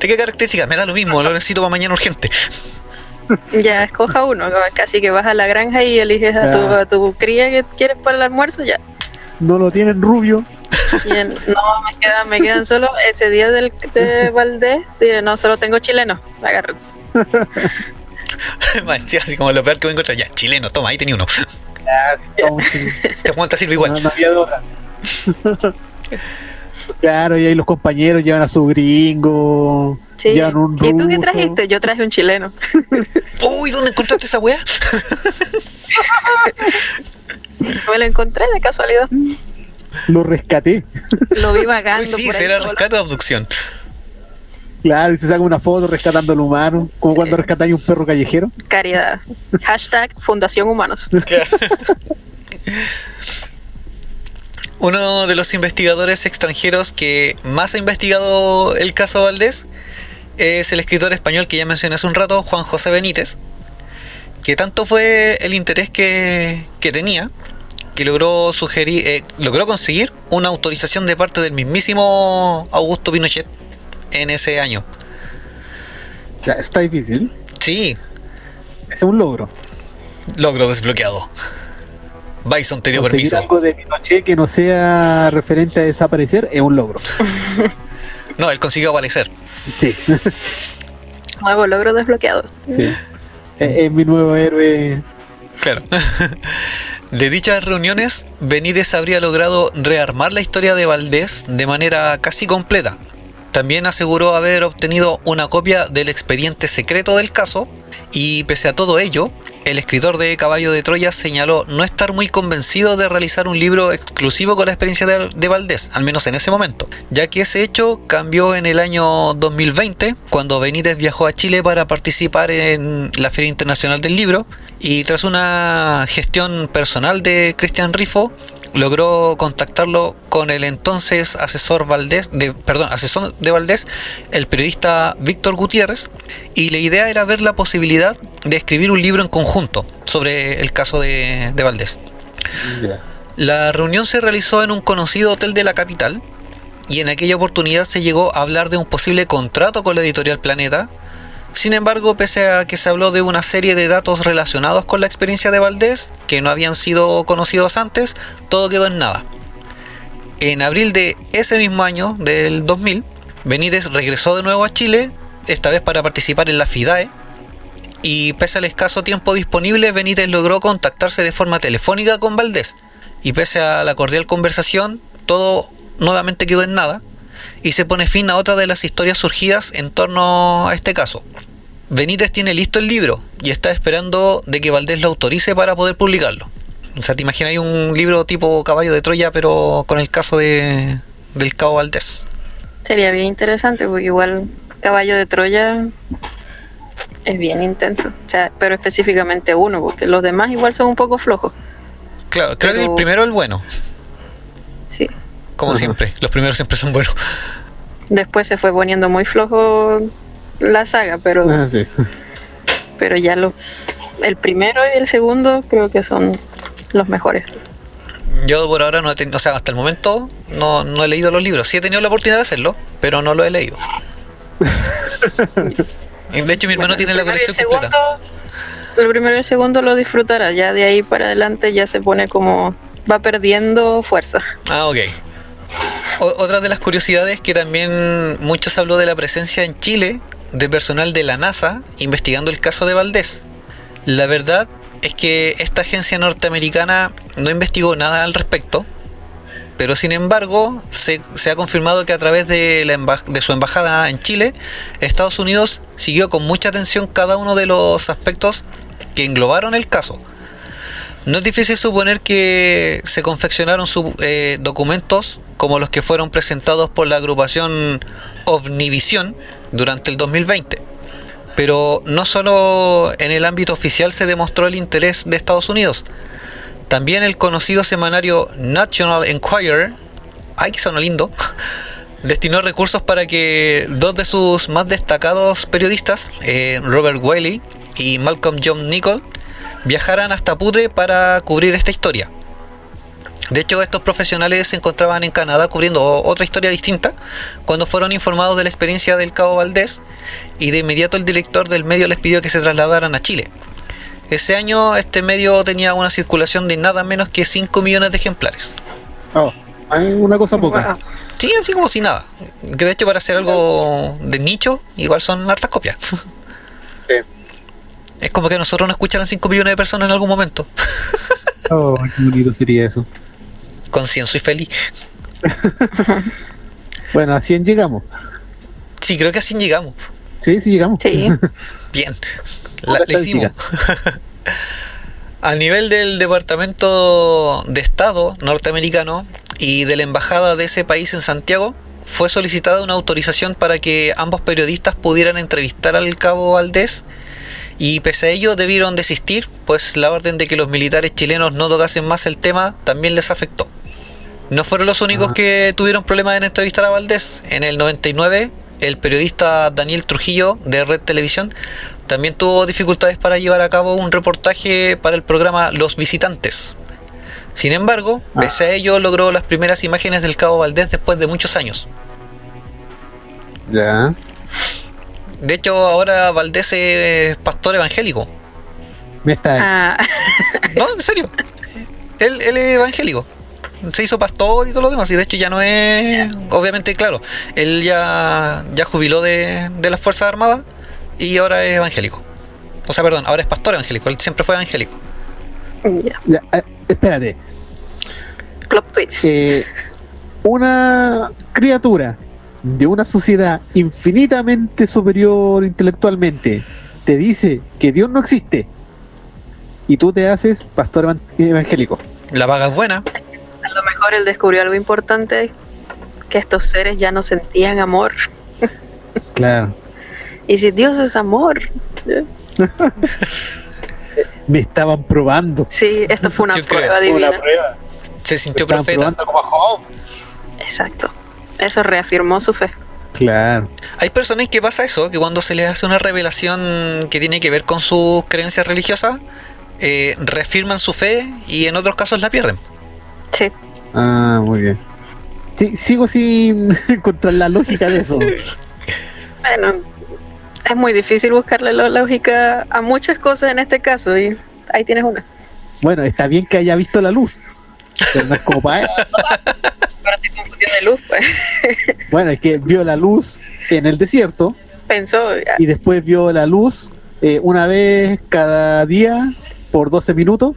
Speaker 4: ¿De qué características? Me da lo mismo, lo necesito para mañana urgente.
Speaker 6: Ya, escoja uno, casi que vas a la granja y eliges a tu, a tu cría que quieres para el almuerzo, ya.
Speaker 5: No lo tienen rubio.
Speaker 6: Y en- no, me quedan, me quedan solo ese día del, de Valdés, dije, no, solo tengo chileno, agarra. [LAUGHS]
Speaker 4: Man, sí, así como lo peor que voy a encontrar. Ya, chileno, toma, ahí tenía uno. Te Juan te sirve igual.
Speaker 5: No, había. [LAUGHS] Claro, y ahí los compañeros llevan a su gringo,
Speaker 6: Sí.
Speaker 5: llevan un
Speaker 6: ¿Y tú qué
Speaker 5: ruso.
Speaker 6: trajiste? Yo traje un chileno. [LAUGHS]
Speaker 4: Uy, ¿dónde encontraste esa weá? [LAUGHS]
Speaker 6: Me lo encontré de casualidad.
Speaker 5: Lo rescaté.
Speaker 6: Lo vi vagando.
Speaker 4: Uy, sí,
Speaker 6: por
Speaker 4: será rescate o abducción.
Speaker 5: Claro, y se saca una foto rescatando al humano, como
Speaker 6: Sí.
Speaker 5: cuando rescatáis un perro callejero.
Speaker 6: Caridad. Hashtag Fundación Humanos. [LAUGHS]
Speaker 4: Uno de los investigadores extranjeros que más ha investigado el caso Valdés es el escritor español que ya mencioné hace un rato, Juan José Benítez, que tanto fue el interés que, que tenía que logró sugerir, eh, logró conseguir una autorización de parte del mismísimo Augusto Pinochet en ese año.
Speaker 5: Está difícil.
Speaker 4: Sí,
Speaker 5: es un logro.
Speaker 4: logro desbloqueado. Bison te dio
Speaker 5: Conseguir
Speaker 4: permiso.
Speaker 5: algo de Pinochet que no sea referente a desaparecer es un logro. [LAUGHS]
Speaker 4: No, él consiguió aparecer.
Speaker 5: Sí, [LAUGHS]
Speaker 6: Nuevo logro desbloqueado.
Speaker 5: sí. Es, es mi nuevo héroe.
Speaker 4: Claro. [LAUGHS] De dichas reuniones, Benítez habría logrado rearmar la historia de Valdés de manera casi completa. También aseguró haber obtenido una copia del expediente secreto del caso y pese a todo ello, el escritor de Caballo de Troya señaló no estar muy convencido de realizar un libro exclusivo con la experiencia de, Valdés, al menos en ese momento, ya que ese hecho cambió en el año 2020, cuando Benítez viajó a Chile para participar en la Feria Internacional del Libro, y tras una gestión personal de Cristian Rifo, logró contactarlo con el entonces asesor Valdés, de, perdón, asesor de Valdés, el periodista Víctor Gutiérrez, y la idea era ver la posibilidad de escribir un libro en conjunto sobre el caso de, de Valdés. La reunión se realizó en un conocido hotel de la capital y en aquella oportunidad se llegó a hablar de un posible contrato con la editorial Planeta. Sin embargo, pese a que se habló de una serie de datos relacionados con la experiencia de Valdés, que no habían sido conocidos antes, todo quedó en nada. En abril de ese mismo año, del 2000, Benítez regresó de nuevo a Chile, esta vez para participar en la FIDAE, y pese al escaso tiempo disponible, Benítez logró contactarse de forma telefónica con Valdés. Y pese a la cordial conversación, todo nuevamente quedó en nada y se pone fin a otra de las historias surgidas en torno a este caso. Benítez tiene listo el libro y está esperando de que Valdés lo autorice para poder publicarlo. O sea, te imaginas un libro tipo Caballo de Troya, pero con el caso de, del cabo Valdés.
Speaker 6: Sería bien interesante porque igual Caballo de Troya es bien intenso. O sea, pero específicamente uno, porque los demás igual son un poco flojos.
Speaker 4: Claro, creo que el primero es el bueno,
Speaker 6: Sí.
Speaker 4: como siempre. Los primeros siempre son buenos.
Speaker 6: Después se fue poniendo muy flojo la saga, pero,
Speaker 5: Ah, sí.
Speaker 6: pero ya lo, el primero y el segundo creo que son los mejores.
Speaker 4: Yo por ahora no he tenido, o sea, hasta el momento no, no he leído los libros. Sí he tenido la oportunidad de hacerlo, pero no lo he leído. [LAUGHS] De hecho, mi hermano tiene la
Speaker 6: El primero y
Speaker 4: colección
Speaker 6: el
Speaker 4: completa.
Speaker 6: segundo- El primero y el segundo lo disfrutará, ya de ahí para adelante ya se pone como va perdiendo fuerza.
Speaker 4: Ah, ok. O- otra de las curiosidades que también muchos habló de la presencia en Chile de personal de la NASA investigando el caso de Valdés. La verdad es que esta agencia norteamericana no investigó nada al respecto, pero sin embargo se, ha confirmado que a través de, su embajada en Chile, Estados Unidos siguió con mucha atención cada uno de los aspectos que englobaron el caso. No es difícil suponer que se confeccionaron eh, documentos como los que fueron presentados por la agrupación OVNIVISIón durante el 2020. Pero no solo en el ámbito oficial se demostró el interés de Estados Unidos, también el conocido semanario National Enquirer, ay que lindo, [LAUGHS] destinó recursos para que dos de sus más destacados periodistas, eh, Robert Wiley y Malcolm John Nichol, viajaran hasta Putre para cubrir esta historia. De hecho, estos profesionales se encontraban en Canadá cubriendo otra historia distinta cuando fueron informados de la experiencia del cabo Valdés y de inmediato el director del medio les pidió que se trasladaran a Chile. Ese año este medio tenía una circulación de nada menos que 5 millones de ejemplares.
Speaker 5: Oh, hay una cosa poca.
Speaker 4: Sí, así como si nada. Que de hecho para hacer algo de nicho, igual son hartas copias. [LAUGHS]
Speaker 5: Sí.
Speaker 4: Es como que nosotros nos escucharan 5 millones de personas en algún momento. [LAUGHS]
Speaker 5: Oh, qué bonito sería eso.
Speaker 4: Concienzo y feliz. [LAUGHS]
Speaker 5: Bueno, a 100 llegamos.
Speaker 4: Sí, creo que así llegamos.
Speaker 5: Sí, sí llegamos.
Speaker 6: Sí. [LAUGHS]
Speaker 4: Bien, la, la hicimos. [LAUGHS] A nivel del Departamento de Estado norteamericano y de la Embajada de ese país en Santiago, fue solicitada una autorización para que ambos periodistas pudieran entrevistar al cabo Valdés y pese a ello debieron desistir, pues la orden de que los militares chilenos no tocasen más el tema también les afectó. No fueron los únicos
Speaker 5: Ah.
Speaker 4: que tuvieron problemas en entrevistar a Valdés. En el 99, el periodista Daniel Trujillo de Red Televisión también tuvo dificultades para llevar a cabo un reportaje para el programa Los Visitantes. Sin embargo,
Speaker 5: Ah.
Speaker 4: pese a ello, logró las primeras imágenes del cabo Valdés después de muchos años.
Speaker 5: Ya.
Speaker 4: De hecho, ahora Valdés es pastor evangélico.
Speaker 5: Me está.
Speaker 6: Ah,
Speaker 4: No, en serio. Él, él es evangélico. Se hizo pastor y todo lo demás. Y de hecho ya no es... Obviamente, claro. Él ya, ya jubiló de, de las Fuerzas Armadas y ahora es evangélico. O sea, perdón, ahora es pastor evangélico. Él siempre fue evangélico.
Speaker 6: ya.
Speaker 5: Ya, eh, espérate.
Speaker 6: Plot twist.
Speaker 5: Eh, una criatura de una sociedad infinitamente superior intelectualmente te dice que Dios no existe y tú te haces pastor evan- evangélico.
Speaker 4: La paga es buena.
Speaker 6: A lo mejor él descubrió algo importante, que estos seres ya no sentían amor.
Speaker 5: Claro. [LAUGHS]
Speaker 6: Y si Dios es amor, eh,
Speaker 5: Me estaban probando.
Speaker 6: sí, esto fue una
Speaker 4: Yo creo.
Speaker 6: prueba divina.
Speaker 5: prueba.
Speaker 4: Se
Speaker 5: Me
Speaker 4: sintió
Speaker 5: estaban
Speaker 4: profeta.
Speaker 5: probando como a Job.
Speaker 6: Exacto. Eso reafirmó su fe.
Speaker 5: Claro.
Speaker 4: Hay personas que pasa eso, que cuando se les hace una revelación que tiene que ver con sus creencias religiosas, eh, reafirman su fe y en otros casos la pierden.
Speaker 6: Sí.
Speaker 5: Ah, muy bien. Sí, sigo sin [LAUGHS] encontrar la lógica de eso.
Speaker 6: Bueno, es muy difícil buscarle la lógica a muchas cosas en este caso y ahí tienes una.
Speaker 5: Bueno, está bien que haya visto la luz. Pero no es como para él.
Speaker 6: Ahora te confundió de luz, pues. [LAUGHS]
Speaker 5: Bueno, es que vio la luz en el desierto
Speaker 6: Pensó, ya,
Speaker 5: y después vio la luz eh, una vez cada día por 12 minutos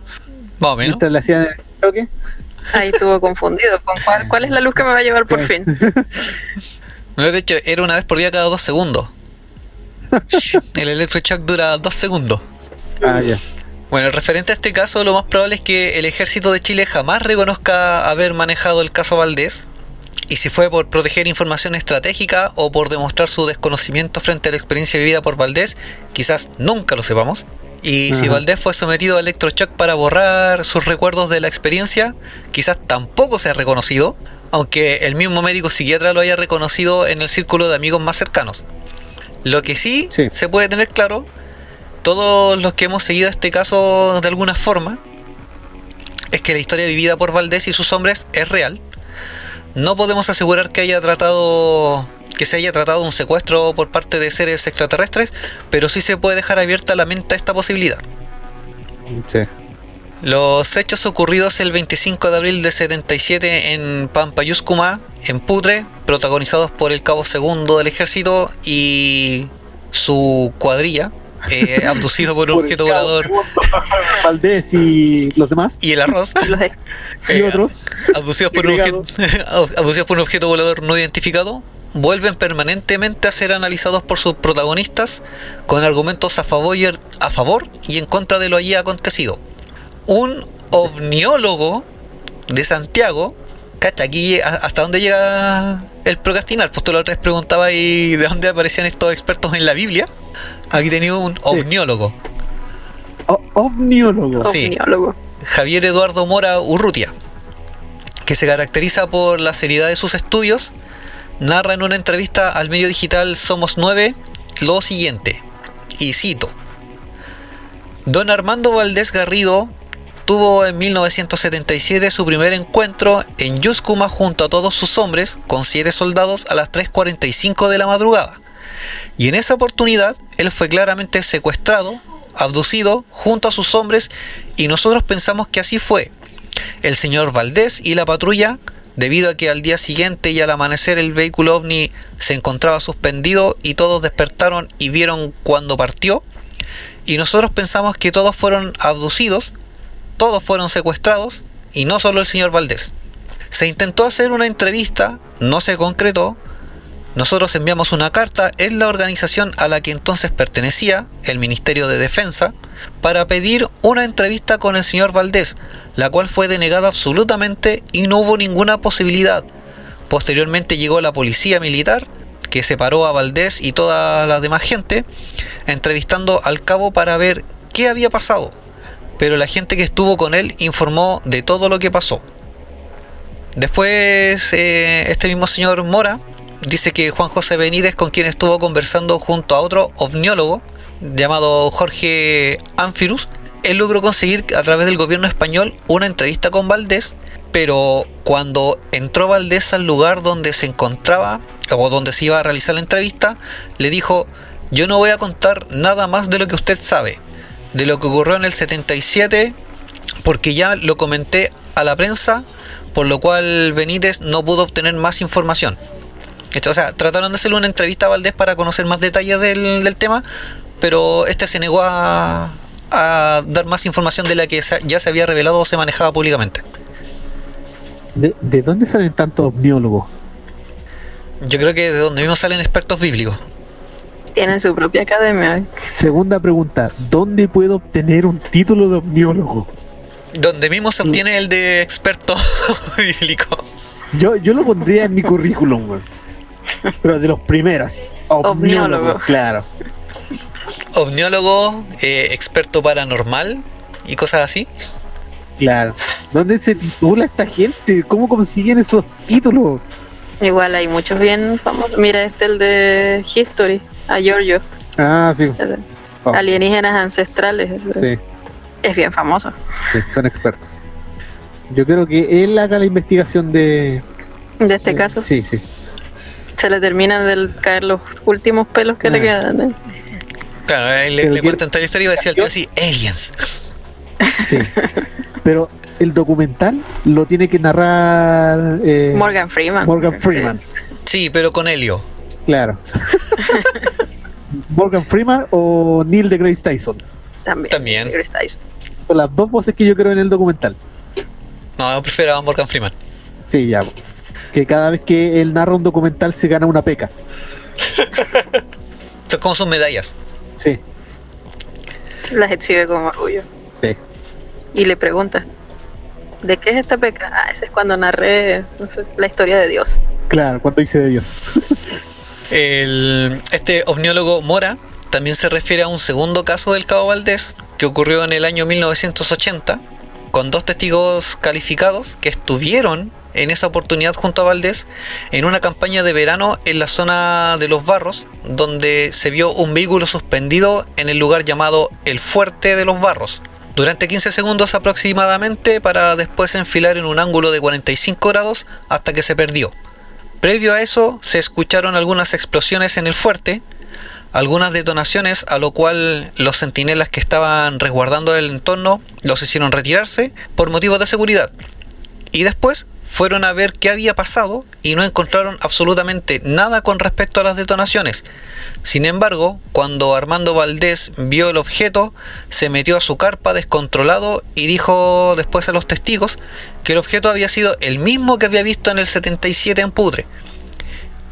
Speaker 4: Más o menos.
Speaker 5: mientras le hacían el choque.
Speaker 6: Ahí estuvo confundido. ¿Con cuál, cuál es la luz que me va a llevar por fin?
Speaker 4: No, de hecho, era una vez por día cada dos segundos. El electroshock dura dos segundos.
Speaker 5: Ah, ya.
Speaker 4: Bueno, referente a este caso, lo más probable es que el ejército de Chile jamás reconozca haber manejado el caso Valdés. Y si fue por proteger información estratégica o por demostrar su desconocimiento frente a la experiencia vivida por Valdés, quizás nunca lo sepamos. Y si. Valdés fue sometido a electroshock para borrar sus recuerdos de la experiencia, quizás tampoco sea reconocido, aunque el mismo médico psiquiatra lo haya reconocido en el círculo de amigos más cercanos. Lo que sí,
Speaker 5: Sí.
Speaker 4: se puede tener claro, todos los que hemos seguido este caso de alguna forma, es que la historia vivida por Valdés y sus hombres es real. No podemos asegurar que haya tratado que se haya tratado un secuestro por parte de seres extraterrestres, pero sí se puede dejar abierta la mente a esta posibilidad.
Speaker 5: Sí.
Speaker 4: Los hechos ocurridos el 25 de abril de 77 en Pampayuscuma, en Putre, protagonizados por el cabo segundo del ejército y su cuadrilla, eh, [LAUGHS] abducido por un
Speaker 5: Por
Speaker 4: objeto volador.
Speaker 5: Valdés y los demás.
Speaker 4: Y el arroz,
Speaker 5: y
Speaker 4: Eh,
Speaker 5: otros.
Speaker 4: abducidos por, un objeto, [LAUGHS] abducidos por un objeto volador no identificado, vuelven permanentemente a ser analizados por sus protagonistas con argumentos a favor y, a favor y en contra de lo allí acontecido. Un ovniólogo de Santiago, cacha, aquí a- hasta dónde llega el procrastinar, pues tú la otra vez preguntabas y de dónde aparecían estos expertos en la Biblia. Aquí tenía un ovniólogo,
Speaker 5: O- ovniólogo.
Speaker 4: Sí.
Speaker 6: Ovniólogo.
Speaker 4: Javier Eduardo Mora Urrutia, que se caracteriza por la seriedad de sus estudios, narra en una entrevista al medio digital Somos 9 lo siguiente, y cito, Don Armando Valdés Garrido tuvo en 1977 su primer encuentro en Yuscuma junto a todos sus hombres, con siete soldados, a las 3.45 de la madrugada. Y en esa oportunidad, él fue claramente secuestrado, abducido, junto a sus hombres, y nosotros pensamos que así fue. El señor Valdés y la patrulla, debido a que al día siguiente y al amanecer el vehículo ovni se encontraba suspendido y todos despertaron y vieron cuando partió, y nosotros pensamos que todos fueron abducidos, todos fueron secuestrados, y no solo el señor Valdés. Se intentó hacer una entrevista, no se concretó, nosotros enviamos una carta en la organización a la que entonces pertenecía, el Ministerio de Defensa, para pedir una entrevista con el señor Valdés, la cual fue denegada absolutamente y no hubo ninguna posibilidad. Posteriormente llegó la policía militar, que separó a Valdés y toda la demás gente, entrevistando al cabo para ver qué había pasado. Pero la gente que estuvo con él informó de todo lo que pasó. Después, eh, este mismo señor Mora dice que Juan José Benítez, con quien estuvo conversando junto a otro ovniólogo llamado Jorge Anfirus, él logró conseguir a través del gobierno español una entrevista con Valdés, pero cuando entró Valdés al lugar donde se encontraba o donde se iba a realizar la entrevista, le dijo, yo no voy a contar nada más de lo que usted sabe, de lo que ocurrió en el 77, porque ya lo comenté a la prensa, por lo cual Benítez no pudo obtener más información. Esto, O sea, trataron de hacerle una entrevista a Valdés para conocer más detalles del, del tema, pero este se negó a, a dar más información de la que ya se había revelado o se manejaba públicamente.
Speaker 5: ¿De, de dónde salen tantos omniólogos?
Speaker 4: Yo creo que de donde mismo salen expertos bíblicos.
Speaker 6: Tienen su propia academia.
Speaker 5: Segunda pregunta, ¿dónde puedo obtener un título de omniólogo?
Speaker 4: Donde mismo se obtiene el de experto [LAUGHS] bíblico.
Speaker 5: Yo, yo lo pondría en mi currículum, weón. Pero de los primeros, así.
Speaker 6: Omniólogo.
Speaker 5: Claro.
Speaker 4: Omniólogo, eh, experto paranormal y cosas así.
Speaker 5: Claro. ¿Dónde se titula esta gente? ¿Cómo consiguen esos títulos?
Speaker 6: Igual hay muchos bien famosos. Mira, este el de History, a Giorgio,
Speaker 5: Ah, sí. Oh,
Speaker 6: alienígenas ancestrales.
Speaker 5: sí,
Speaker 6: Es bien famoso.
Speaker 5: sí, son expertos. Yo creo que él haga la investigación de...
Speaker 6: De este caso,
Speaker 5: Sí, sí.
Speaker 6: Se le terminan de caer los últimos pelos que le
Speaker 5: Ah.
Speaker 6: quedan. ¿eh?
Speaker 4: Claro, ahí le, le cuentan toda la historia y va a decir al tío así, aliens.
Speaker 5: sí. [LAUGHS] Pero el documental lo tiene que narrar eh,
Speaker 6: Morgan Freeman.
Speaker 5: Morgan Freeman.
Speaker 4: Sí, pero con helio.
Speaker 5: Claro. [LAUGHS] Morgan Freeman o Neil deGrasse Tyson.
Speaker 6: Sí, también.
Speaker 4: También.
Speaker 6: Tyson.
Speaker 5: Son las dos voces que yo creo en el documental.
Speaker 4: No, yo prefiero a Morgan Freeman.
Speaker 5: Sí, ya. Que cada vez que él narra un documental se gana una peca. [LAUGHS]
Speaker 4: Son como sus medallas.
Speaker 5: Sí,
Speaker 6: Las exhibe como orgullo.
Speaker 5: sí.
Speaker 6: Y le pregunta, ¿de qué es esta peca? Ah, ese es cuando narré no sé, la historia de Dios.
Speaker 5: Claro, cuando dice de Dios. [LAUGHS]
Speaker 4: El, este ovniólogo Mora también se refiere a un segundo caso del Cabo Valdés que ocurrió en el año 1980 con dos testigos calificados que estuvieron en esa oportunidad junto a Valdés en una campaña de verano en la zona de los Barros donde se vio un vehículo suspendido en el lugar llamado el Fuerte de los Barros durante 15 segundos aproximadamente para después enfilar en un ángulo de 45 grados hasta que se perdió. Previo a eso se escucharon algunas explosiones en el fuerte, algunas detonaciones a lo cual los centinelas que estaban resguardando el entorno los hicieron retirarse por motivos de seguridad. Y después fueron a ver qué había pasado y no encontraron absolutamente nada con respecto a las detonaciones. Sin embargo, cuando Armando Valdés vio el objeto, se metió a su carpa descontrolado y dijo después a los testigos que el objeto había sido el mismo que había visto en el 77 en Pudre.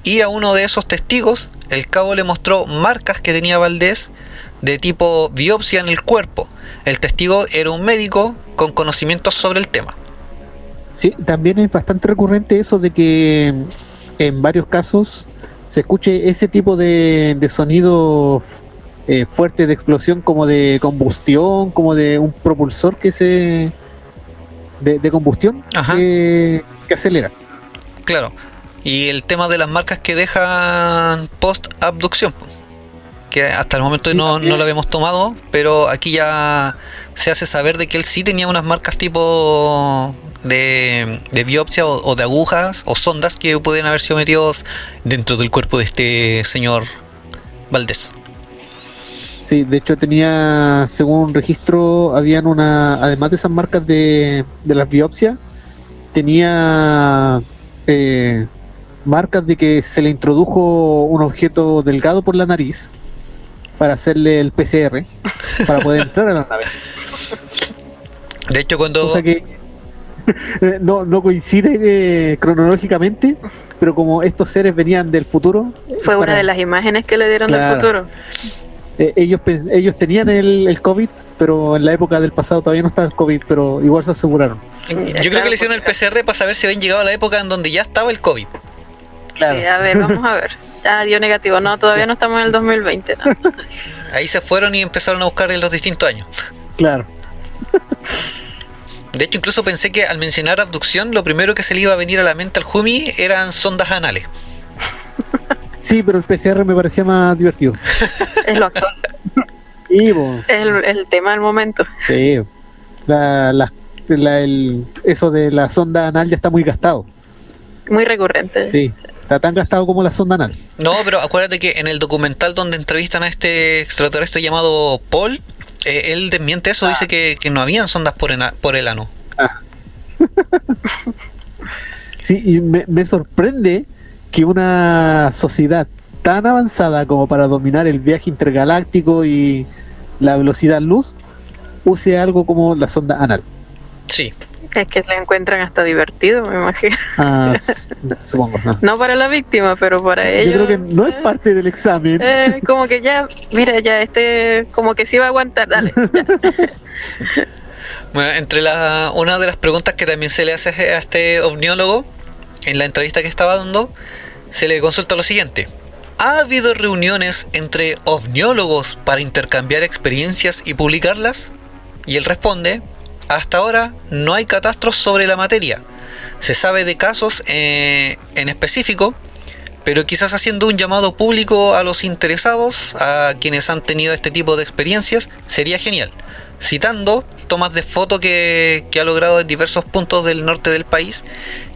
Speaker 4: Y a uno de esos testigos, el cabo le mostró marcas que tenía Valdés de tipo biopsia en el cuerpo. El testigo era un médico con conocimientos sobre el tema.
Speaker 5: Sí, también es bastante recurrente eso de que en varios casos se escuche ese tipo de, de sonido eh, fuerte de explosión como de combustión, como de un propulsor que se... de, de combustión que, que acelera.
Speaker 4: Claro. Y el tema de las marcas que dejan post abducción. Que hasta el momento
Speaker 5: Sí,
Speaker 4: no, no lo habíamos tomado, pero aquí ya se hace saber de que él sí tenía unas marcas tipo de, de biopsia o, o de agujas o sondas que pueden haber sido metidos dentro del cuerpo de este señor Valdés.
Speaker 5: Sí, de hecho tenía, según registro, habían una, además de esas marcas de, de las biopsias, tenía eh, marcas de que se le introdujo un objeto delgado por la nariz para hacerle el PCR, para poder entrar a la nave.
Speaker 4: De hecho, cuando...
Speaker 5: Que eh, [LAUGHS] no, no coincide eh, cronológicamente pero como estos seres venían del futuro.
Speaker 6: Fue una de las imágenes que le dieron
Speaker 5: Claro.
Speaker 6: del futuro.
Speaker 5: eh, ellos, ellos tenían el, el COVID, pero en la época del pasado todavía no estaba el COVID, pero igual se aseguraron.
Speaker 4: Yo creo que le hicieron el PCR para saber si habían llegado a la época en donde ya estaba el COVID.
Speaker 5: Claro.
Speaker 6: Sí, a ver, vamos a ver. [LAUGHS] Ah, dio negativo. No, todavía no estamos en el 2020. no.
Speaker 4: Ahí se fueron y empezaron a buscar en los distintos años.
Speaker 5: Claro.
Speaker 4: De hecho, incluso pensé que al mencionar abducción, lo primero que se le iba a venir a la mente al Jumi eran sondas anales. [LAUGHS]
Speaker 5: Sí, pero el PCR me parecía más divertido. [LAUGHS]
Speaker 6: Es lo actual. Es el, el tema del momento.
Speaker 5: sí. La, la- la- el- eso de la sonda anal ya está muy gastado.
Speaker 6: Muy recurrente.
Speaker 5: Sí. Está tan gastado como la sonda anal.
Speaker 4: No, pero acuérdate que en el documental donde entrevistan a este extraterrestre llamado Paul, eh, él desmiente eso, dice que, que no habían sondas por, ena- por el ano. [LAUGHS]
Speaker 5: Sí, y me, me sorprende que una sociedad tan avanzada como para dominar el viaje intergaláctico y la velocidad luz use algo como la sonda anal.
Speaker 4: Sí,
Speaker 6: Es que le encuentran hasta divertido, me imagino.
Speaker 5: Ah, [LAUGHS] supongo. no.
Speaker 6: No para la víctima, pero para
Speaker 5: Yo
Speaker 6: ellos.
Speaker 5: creo que no es parte del examen.
Speaker 6: eh, como que ya, mira, ya este, como que sí va a aguantar, dale. [LAUGHS]
Speaker 4: Bueno, entre la, una de las preguntas que también se le hace a este ovniólogo en la entrevista que estaba dando, se le consulta lo siguiente. ¿Ha habido reuniones entre ovniólogos para intercambiar experiencias y publicarlas? Y él responde, hasta ahora no hay catastros sobre la materia. Se sabe de casos eh, en específico, pero quizás haciendo un llamado público a los interesados, a quienes han tenido este tipo de experiencias, sería genial. Citando tomas de foto que, ha logrado en diversos puntos del norte del país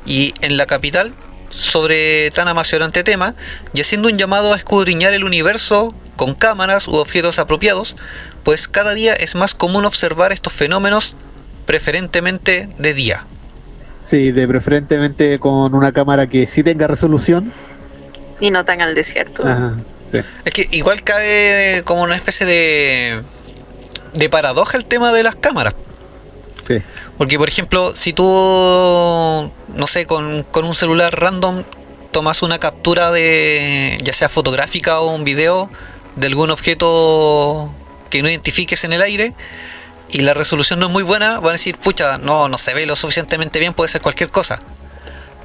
Speaker 4: y en la capital sobre tan apasionante tema y haciendo un llamado a escudriñar el universo con cámaras u objetos apropiados, pues cada día es más común observar estos fenómenos preferentemente de día.
Speaker 5: Sí, de preferentemente con una cámara que sí tenga resolución.
Speaker 6: Y no tan al desierto.
Speaker 5: Ajá, sí.
Speaker 4: Es que igual cabe como una especie de, de paradoja el tema de las cámaras.
Speaker 5: Sí.
Speaker 4: Porque, por ejemplo, si tú, no sé, con, con un celular random tomas una captura de, ya sea fotográfica o un video, de algún objeto que no identifiques en el aire, y la resolución no es muy buena, van a decir, pucha, no, no se ve lo suficientemente bien, puede ser cualquier cosa.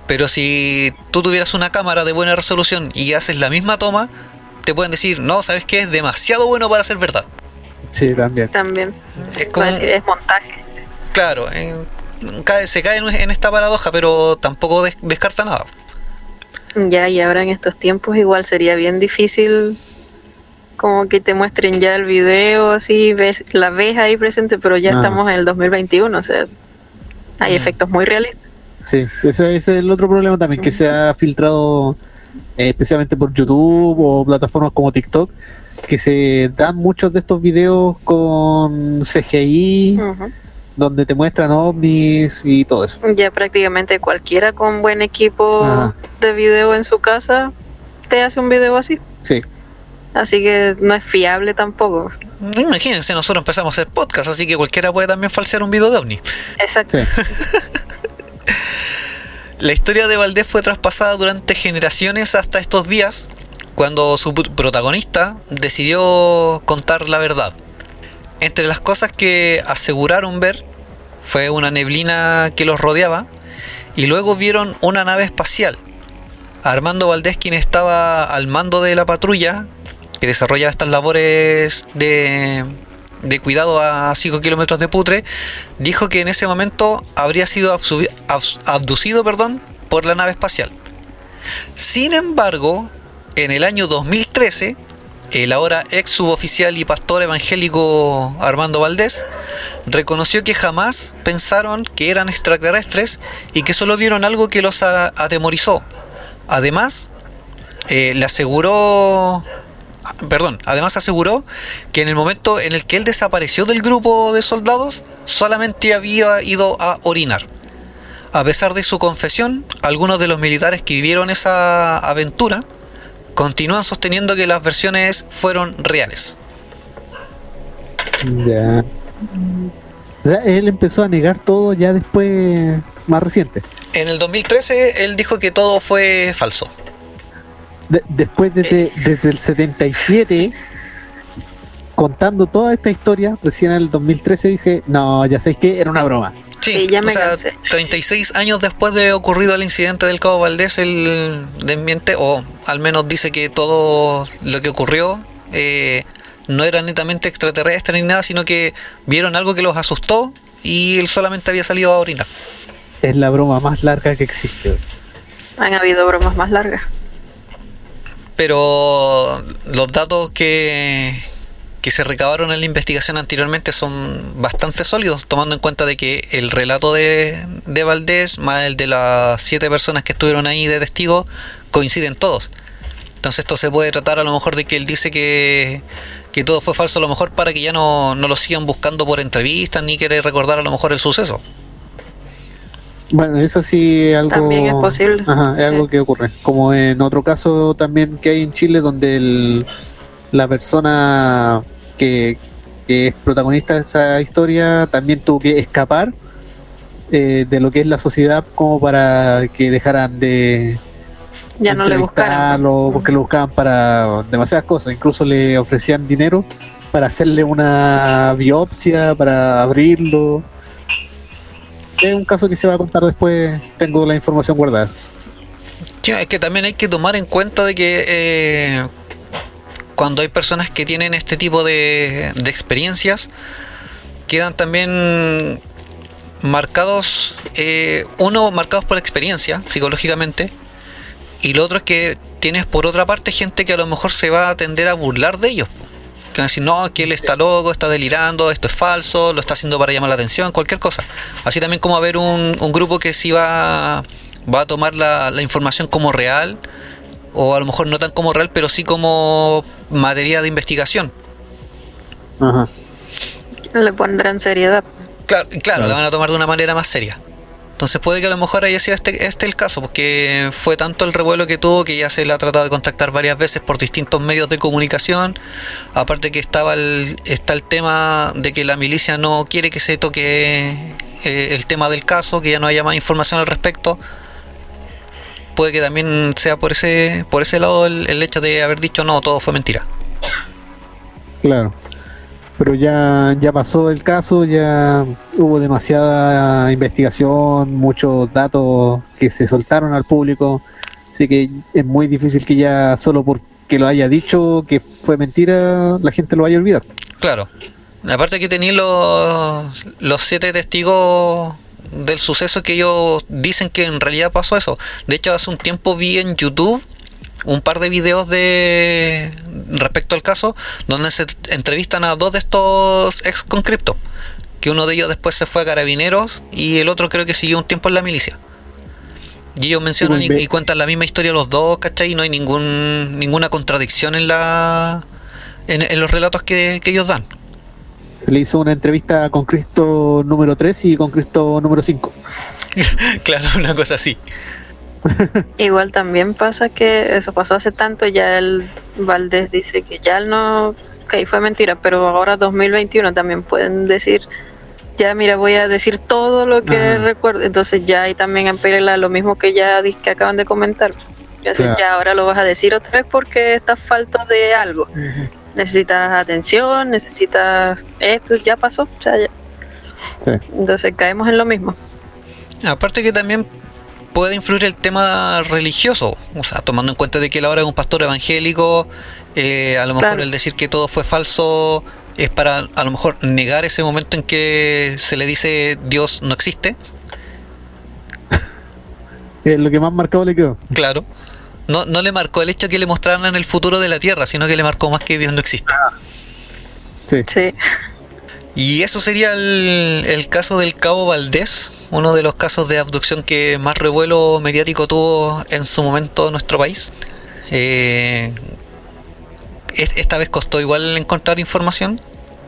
Speaker 4: Pero si tú tuvieras una cámara de buena resolución y haces la misma toma, te pueden decir, no, ¿sabes qué? Es demasiado bueno para ser verdad.
Speaker 5: Sí, también.
Speaker 6: También.
Speaker 4: Es como,
Speaker 6: a decir, es montaje.
Speaker 4: claro, en- cae- se cae en, en esta paradoja, pero tampoco des- descarta nada.
Speaker 6: Ya, y ahora en estos tiempos igual sería bien difícil como que te muestren ya el video así, ves, la ves ahí presente, pero ya
Speaker 5: Ah.
Speaker 6: estamos en el 2021, o sea, hay
Speaker 4: Mm.
Speaker 6: efectos muy realistas.
Speaker 5: Sí, ese, ese es el otro problema también, que se ha filtrado eh, especialmente por YouTube o plataformas como TikTok, que se dan muchos de estos videos con CGI, donde te muestran ovnis y todo eso.
Speaker 6: Ya prácticamente cualquiera con buen equipo de video en su casa te hace un video así.
Speaker 5: Sí,
Speaker 6: Así que no es fiable tampoco.
Speaker 4: Imagínense, nosotros empezamos a hacer podcast, así que cualquiera puede también falsear un video de ovni.
Speaker 6: Exacto.
Speaker 5: sí. [LAUGHS]
Speaker 4: La historia de Valdés fue traspasada durante generaciones hasta estos días, cuando su pr- protagonista decidió contar la verdad. Entre las cosas que aseguraron ver fue una neblina que los rodeaba y luego vieron una nave espacial. Armando Valdés, quien estaba al mando de la patrulla que desarrollaba estas labores de, de cuidado a 5 kilómetros de Putre, dijo que en ese momento habría sido abducido perdón, por la nave espacial. Sin embargo, en el año 2013, el ahora ex suboficial y pastor evangélico Armando Valdés reconoció que jamás pensaron que eran extraterrestres y que solo vieron algo que los atemorizó. Además, eh, le aseguró perdón, además aseguró que en el momento en el que él desapareció del grupo de soldados, solamente había ido a orinar. A pesar de su confesión, algunos de los militares que vivieron esa aventura continúan sosteniendo que las versiones fueron reales.
Speaker 5: Ya. O sea, él empezó a negar todo ya después, más reciente.
Speaker 4: En el 2013 él dijo que todo fue falso.
Speaker 5: De- después desde, desde el 77, contando toda esta historia, recién en el 2013 dije, no, ya sabéis que era una broma.
Speaker 6: Sí, ya me
Speaker 4: o sea,
Speaker 6: cansé.
Speaker 4: 36 años después de ocurrido el incidente del Cabo Valdés, él desmiente, o al menos dice que todo lo que ocurrió eh, no era netamente extraterrestre ni nada, sino que vieron algo que los asustó y él solamente había salido a orinar.
Speaker 5: Es la broma más larga que existe.
Speaker 6: Han habido bromas más largas.
Speaker 4: Pero los datos que, que se recabaron en la investigación anteriormente son bastante sólidos, tomando en cuenta de que el relato de, de Valdés, más el de las siete personas que estuvieron ahí de testigos, coinciden todos. Entonces esto se puede tratar a lo mejor de que él dice que, que todo fue falso, a lo mejor para que ya no, no lo sigan buscando por entrevistas, ni quiere recordar a lo mejor el suceso.
Speaker 5: Bueno, eso sí es algo...
Speaker 6: También es posible.
Speaker 5: Ajá, es
Speaker 6: Sí.
Speaker 5: algo que ocurre. Como en otro caso también que hay en Chile donde el, la persona que, que es protagonista de esa historia también tuvo que escapar eh, de lo que es la sociedad como para que dejaran de
Speaker 6: Ya no le
Speaker 5: porque lo buscaban para demasiadas cosas, incluso le ofrecían dinero para hacerle una biopsia, para abrirlo. Es un caso que se va a contar después, tengo la información guardada.
Speaker 4: Es que también hay que tomar en cuenta de que eh, cuando hay personas que tienen este tipo de, de experiencias, quedan también marcados, eh, uno, marcados por experiencia psicológicamente, y lo otro es que tienes por otra parte gente que a lo mejor se va a tender a burlar de ellos. Que van a decir, no, que él está loco, está delirando, esto es falso, lo está haciendo para llamar la atención, cualquier cosa. Así también como haber un, un grupo que sí va, va a tomar la, la información como real, o a lo mejor no tan como real, pero sí como materia de investigación.
Speaker 5: Ajá.
Speaker 6: Le pondrán seriedad.
Speaker 4: Claro, claro, la van a tomar de una manera más seria. Entonces puede que a lo mejor haya sido este, este el caso, porque fue tanto el revuelo que tuvo que ya se le ha tratado de contactar varias veces por distintos medios de comunicación. Aparte que estaba el, está el tema de que la milicia no quiere que se toque eh, el tema del caso, que ya no haya más información al respecto. Puede que también sea por ese, por ese lado el, el hecho de haber dicho no, todo fue mentira.
Speaker 5: Claro. Pero ya, ya pasó el caso, ya hubo demasiada investigación, muchos datos que se soltaron al público, así que es muy difícil que ya solo porque lo haya dicho que fue mentira, la gente lo vaya a olvidar.
Speaker 4: Claro. Aparte que tenéis los, los siete testigos del suceso que ellos dicen que en realidad pasó eso. De hecho, hace un tiempo vi en YouTube un par de videos de respecto al caso donde se entrevistan a dos de estos ex conscriptos. Que uno de ellos después se fue a carabineros y el otro creo que siguió un tiempo en la milicia. Y ellos mencionan y, cuentan la misma historia los dos, ¿cachai? Y no hay ningún, ninguna contradicción en la en, en los relatos que, que ellos dan.
Speaker 5: Se le hizo una entrevista con Cristo número 3 y con Cristo número 5. [LAUGHS]
Speaker 4: Claro, una cosa así.
Speaker 6: Igual también pasa que eso pasó hace tanto, ya el Valdés dice que ya él no, que ahí fue mentira, pero ahora 2021 también pueden decir, ya mira, voy a decir todo lo que
Speaker 5: Ajá.
Speaker 6: recuerdo, entonces ya ahí también empírala lo mismo que ya que acaban de comentar.
Speaker 5: Claro.
Speaker 6: ya ahora lo vas a decir otra vez porque estás falto de algo. Necesitas atención, necesitas esto, ya pasó, o sea, ya.
Speaker 5: Sí.
Speaker 6: entonces caemos en lo mismo.
Speaker 4: Aparte que también puede influir el tema religioso, o sea, tomando en cuenta de que él ahora es un pastor evangélico, eh, a lo mejor
Speaker 6: Claro.
Speaker 4: el decir que todo fue falso es para a lo mejor negar ese momento en que se le dice Dios no existe, [LAUGHS]
Speaker 5: Es lo que más marcado le quedó.
Speaker 4: claro. No, no le marcó el hecho que le mostraran en el futuro de la Tierra, sino que le marcó más que Dios no existe.
Speaker 5: Sí.
Speaker 6: Sí,
Speaker 4: Y eso sería el, caso del Cabo Valdés, uno de los casos de abducción que más revuelo mediático tuvo en su momento nuestro país. Eh, es- esta vez costó igual encontrar información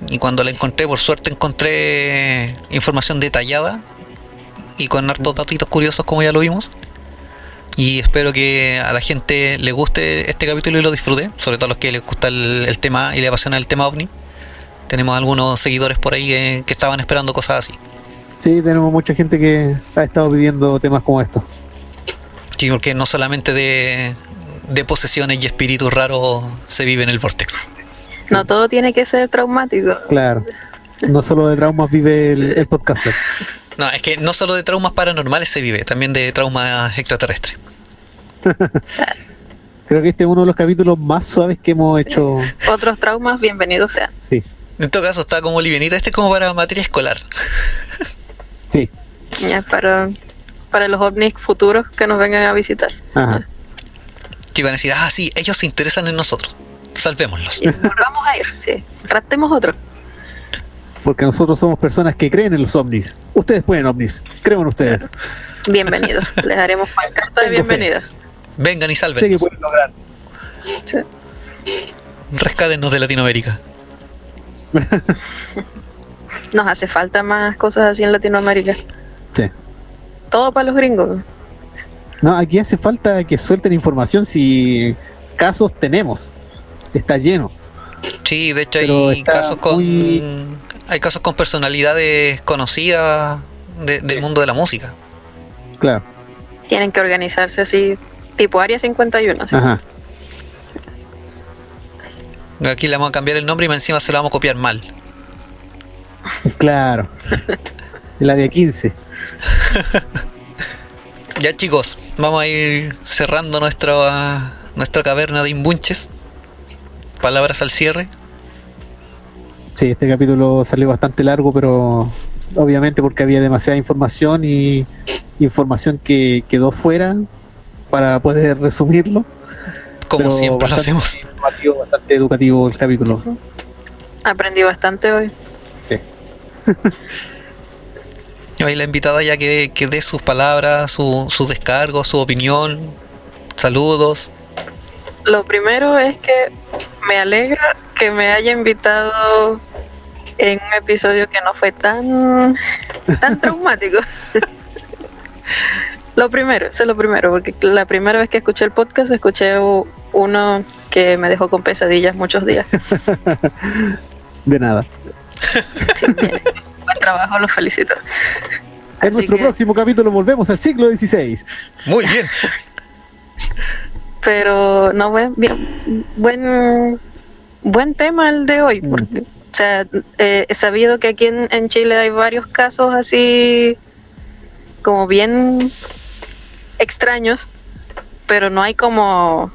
Speaker 4: y cuando la encontré, por suerte encontré información detallada y con hartos datitos curiosos como ya lo vimos. Y espero que a la gente le guste este capítulo y lo disfrute, sobre todo a los que les gusta el, el tema y le apasiona el tema ovni. Tenemos algunos seguidores por ahí que, que estaban esperando cosas así.
Speaker 5: Sí, tenemos mucha gente que ha estado pidiendo temas como estos.
Speaker 4: Sí, porque no solamente de, de posesiones y espíritus raros se vive en el Vortex.
Speaker 6: No todo tiene que ser traumático.
Speaker 5: Claro. No solo de traumas vive el, el podcaster.
Speaker 4: No, es que no solo de traumas paranormales se vive, también de traumas extraterrestres. [LAUGHS]
Speaker 5: Creo que este es uno de los capítulos más suaves que hemos hecho.
Speaker 6: Otros traumas, bienvenidos sean.
Speaker 5: Sí,
Speaker 4: En todo caso, está como livianita. Este es como para materia escolar.
Speaker 5: sí.
Speaker 6: Ya, para, para los ovnis futuros que nos vengan a visitar.
Speaker 5: Ajá.
Speaker 4: Que iban a decir, ah, sí, ellos se interesan en nosotros. Salvémoslos.
Speaker 6: Y volvamos a ir, sí. Raptemos otro.
Speaker 5: Porque nosotros somos personas que creen en los ovnis. Ustedes pueden ovnis. Creo en ustedes.
Speaker 6: Bienvenidos. [LAUGHS] Les haremos pancarta de
Speaker 5: fe.
Speaker 6: bienvenida.
Speaker 4: Vengan y
Speaker 5: Sé que
Speaker 4: sálvenos.
Speaker 5: pueden lograr.
Speaker 6: Sí.
Speaker 4: Rescátenos de Latinoamérica. [LAUGHS]
Speaker 6: Nos hace falta más cosas así en Latinoamérica.
Speaker 5: Sí.
Speaker 6: Todo para los gringos.
Speaker 5: No, aquí hace falta que suelten información si casos tenemos. Está lleno.
Speaker 4: Sí, de hecho
Speaker 5: Pero
Speaker 4: hay casos con
Speaker 5: muy-
Speaker 4: hay casos con personalidades conocidas de- del mundo de la música.
Speaker 5: Claro.
Speaker 6: Tienen que organizarse así, tipo Área 51. así.
Speaker 5: Ajá.
Speaker 4: Aquí le vamos a cambiar el nombre y encima se lo vamos a copiar mal.
Speaker 5: Claro. El área 15.
Speaker 4: Ya chicos, vamos a ir cerrando nuestra nuestra caverna de imbunches. Palabras al cierre.
Speaker 5: Sí, este capítulo salió bastante largo, pero obviamente porque había demasiada información y información que quedó fuera para poder resumirlo.
Speaker 4: Como
Speaker 5: pero
Speaker 4: siempre lo
Speaker 5: bastante
Speaker 4: hacemos.
Speaker 5: informativo, bastante educativo el capítulo.
Speaker 6: Aprendí bastante hoy.
Speaker 5: Sí. [LAUGHS]
Speaker 4: Y ahí la invitada ya que, que dé sus palabras, su, su descargo, su opinión, saludos.
Speaker 6: Lo primero es que me alegra que me haya invitado en un episodio que no fue tan, tan [LAUGHS] traumático. [LAUGHS] lo primero, eso es lo primero, porque la primera vez que escuché el podcast escuché uno que me dejó con pesadillas muchos días. [LAUGHS]
Speaker 5: De nada.
Speaker 6: Sí, bien. Buen trabajo, los felicito.
Speaker 5: En
Speaker 6: Así
Speaker 5: nuestro
Speaker 6: que-
Speaker 5: próximo capítulo volvemos al siglo XVI.
Speaker 4: Muy bien.
Speaker 6: pero no buen bien, buen buen tema el de hoy porque o sea eh, he sabido que aquí en, en Chile hay varios casos así como bien extraños pero no hay como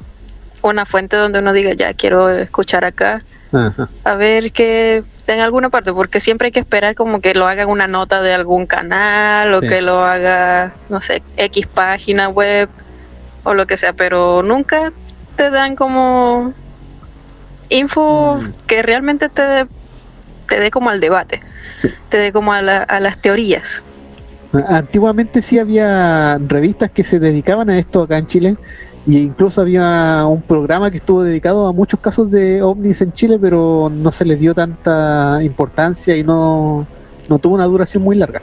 Speaker 6: una fuente donde uno diga ya quiero escuchar acá
Speaker 5: Ajá.
Speaker 6: a ver que en alguna parte porque siempre hay que esperar como que lo hagan una nota de algún canal o
Speaker 5: Sí.
Speaker 6: que lo haga no sé X página web o lo que sea pero nunca te dan como info
Speaker 5: Mm.
Speaker 6: que realmente te dé te dé como al debate
Speaker 5: Sí.
Speaker 6: te dé como a, la- a las teorías
Speaker 5: Antiguamente sí había revistas que se dedicaban a esto acá en Chile. Y incluso había un programa que estuvo dedicado a muchos casos de ovnis en Chile, pero no se les dio tanta importancia y no, no tuvo una duración muy larga.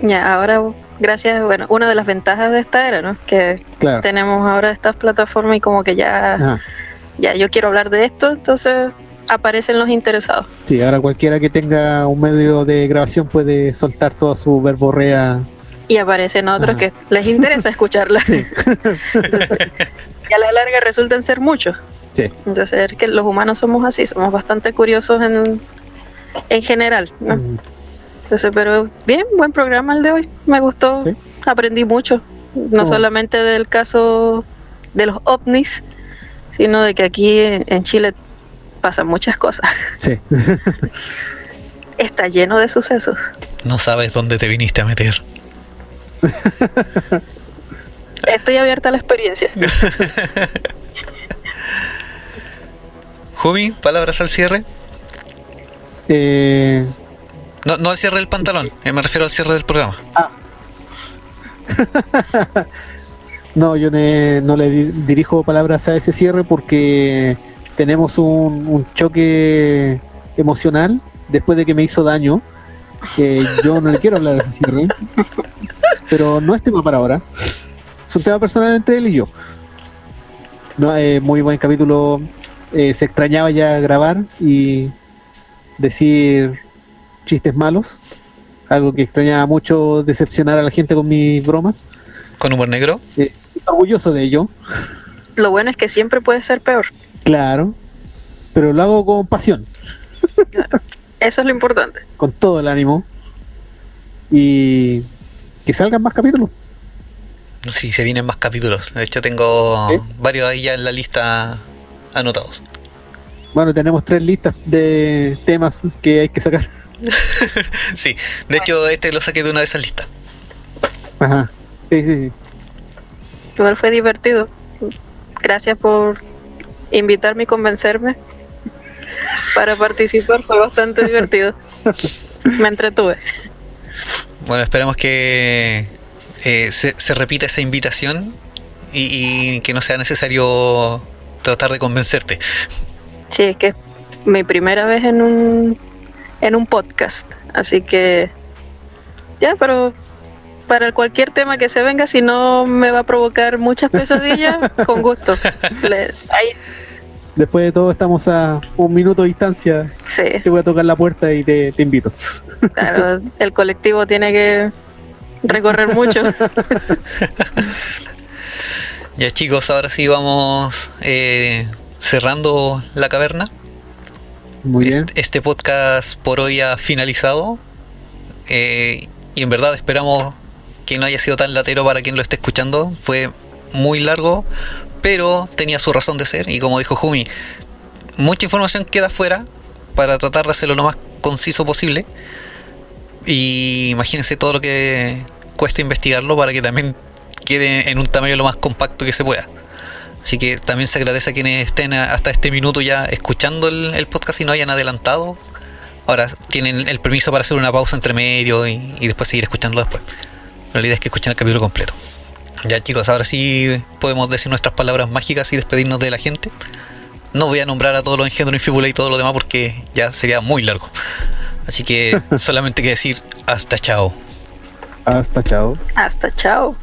Speaker 6: ya ahora gracias bueno una de las ventajas de esta era no que
Speaker 5: Claro.
Speaker 6: tenemos ahora estas plataformas y como que ya
Speaker 5: Ajá.
Speaker 6: ya yo quiero hablar de esto, entonces aparecen los interesados.
Speaker 5: Sí, ahora cualquiera que tenga un medio de grabación puede soltar toda su verborrea.
Speaker 6: Y aparecen otros
Speaker 5: Ajá.
Speaker 6: que les interesa escucharla. [LAUGHS] Entonces, y a la larga resultan ser muchos.
Speaker 5: Sí.
Speaker 6: Entonces es que los humanos somos así, somos bastante curiosos en, en general. ¿no?
Speaker 5: Mm,
Speaker 6: Entonces, pero bien, buen programa el de hoy. Me gustó,
Speaker 5: Sí.
Speaker 6: aprendí mucho. No
Speaker 5: Oh.
Speaker 6: solamente del caso de los ovnis, sino de que aquí en, en Chile pasan muchas cosas.
Speaker 5: Sí. [LAUGHS]
Speaker 6: Está lleno de sucesos.
Speaker 4: No sabes dónde te viniste a meter.
Speaker 6: Estoy abierta a la experiencia. [LAUGHS]
Speaker 4: Jumi, palabras al cierre.
Speaker 5: Eh,
Speaker 4: No, no al cierre del pantalón, eh, me refiero al cierre del programa. [LAUGHS]
Speaker 5: no, yo ne- no le di- dirijo palabras a ese cierre porque tenemos un, un choque emocional después de que me hizo daño. Que yo no le quiero hablar a ese cierre, pero no es tema para ahora. Es un tema personal entre él y yo. No, eh, muy buen capítulo. eh, se extrañaba ya grabar y decir chistes malos, algo que extrañaba mucho decepcionar a la gente con mis bromas.
Speaker 4: Con humor negro.
Speaker 5: Eh, orgulloso de ello,
Speaker 6: Lo bueno es que siempre puede ser peor.
Speaker 5: Claro, pero lo hago con pasión,
Speaker 6: Eso es lo importante.
Speaker 5: con todo el ánimo y que salgan más capítulos.
Speaker 4: Sí, se vienen más capítulos. De hecho, tengo varios ahí ya en la lista anotados.
Speaker 5: Bueno, tenemos tres listas de temas que hay que sacar. [LAUGHS]
Speaker 4: Sí, de hecho, este lo saqué de una de esas listas.
Speaker 5: Ajá. Sí, sí, sí.
Speaker 6: Igual fue divertido. Gracias por invitarme y convencerme para participar. Fue bastante [LAUGHS] divertido. Me entretuve.
Speaker 4: Bueno, esperamos que eh, se, se repita esa invitación y, y que no sea necesario tratar de convencerte.
Speaker 6: Sí, es que es mi primera vez en un en un podcast, así que ya, pero para cualquier tema que se venga, si no me va a provocar muchas pesadillas, con gusto. [LAUGHS] Le- ahí,
Speaker 5: Después de todo estamos a un minuto de distancia.
Speaker 6: sí,
Speaker 5: Te voy a tocar la puerta y te, te invito.
Speaker 6: claro, el colectivo tiene que recorrer mucho. [LAUGHS]
Speaker 4: Ya chicos, ahora sí vamos eh, cerrando la caverna.
Speaker 5: Muy bien.
Speaker 4: Este, este podcast por hoy ha finalizado. eh, y en verdad esperamos que no haya sido tan latero para quien lo esté escuchando. Fue muy largo, pero tenía su razón de ser. Y como dijo Jumi, mucha información queda fuera para tratar de hacerlo lo más conciso posible. Y imagínense todo lo que cuesta investigarlo para que también quede en un tamaño lo más compacto que se pueda. Así que también se agradece a quienes estén hasta este minuto ya escuchando el, podcast y no hayan adelantado. Ahora tienen el permiso para hacer una pausa entre medio y, y después seguir escuchándolo después. La idea es que escuchen el capítulo completo. Ya chicos, ahora sí podemos decir nuestras palabras mágicas y despedirnos de la gente. No voy a nombrar a todos los engendros Infibula y todo lo demás porque ya sería muy largo. Así que [LAUGHS] solamente que decir hasta chao.
Speaker 5: Hasta chao.
Speaker 6: Hasta chao.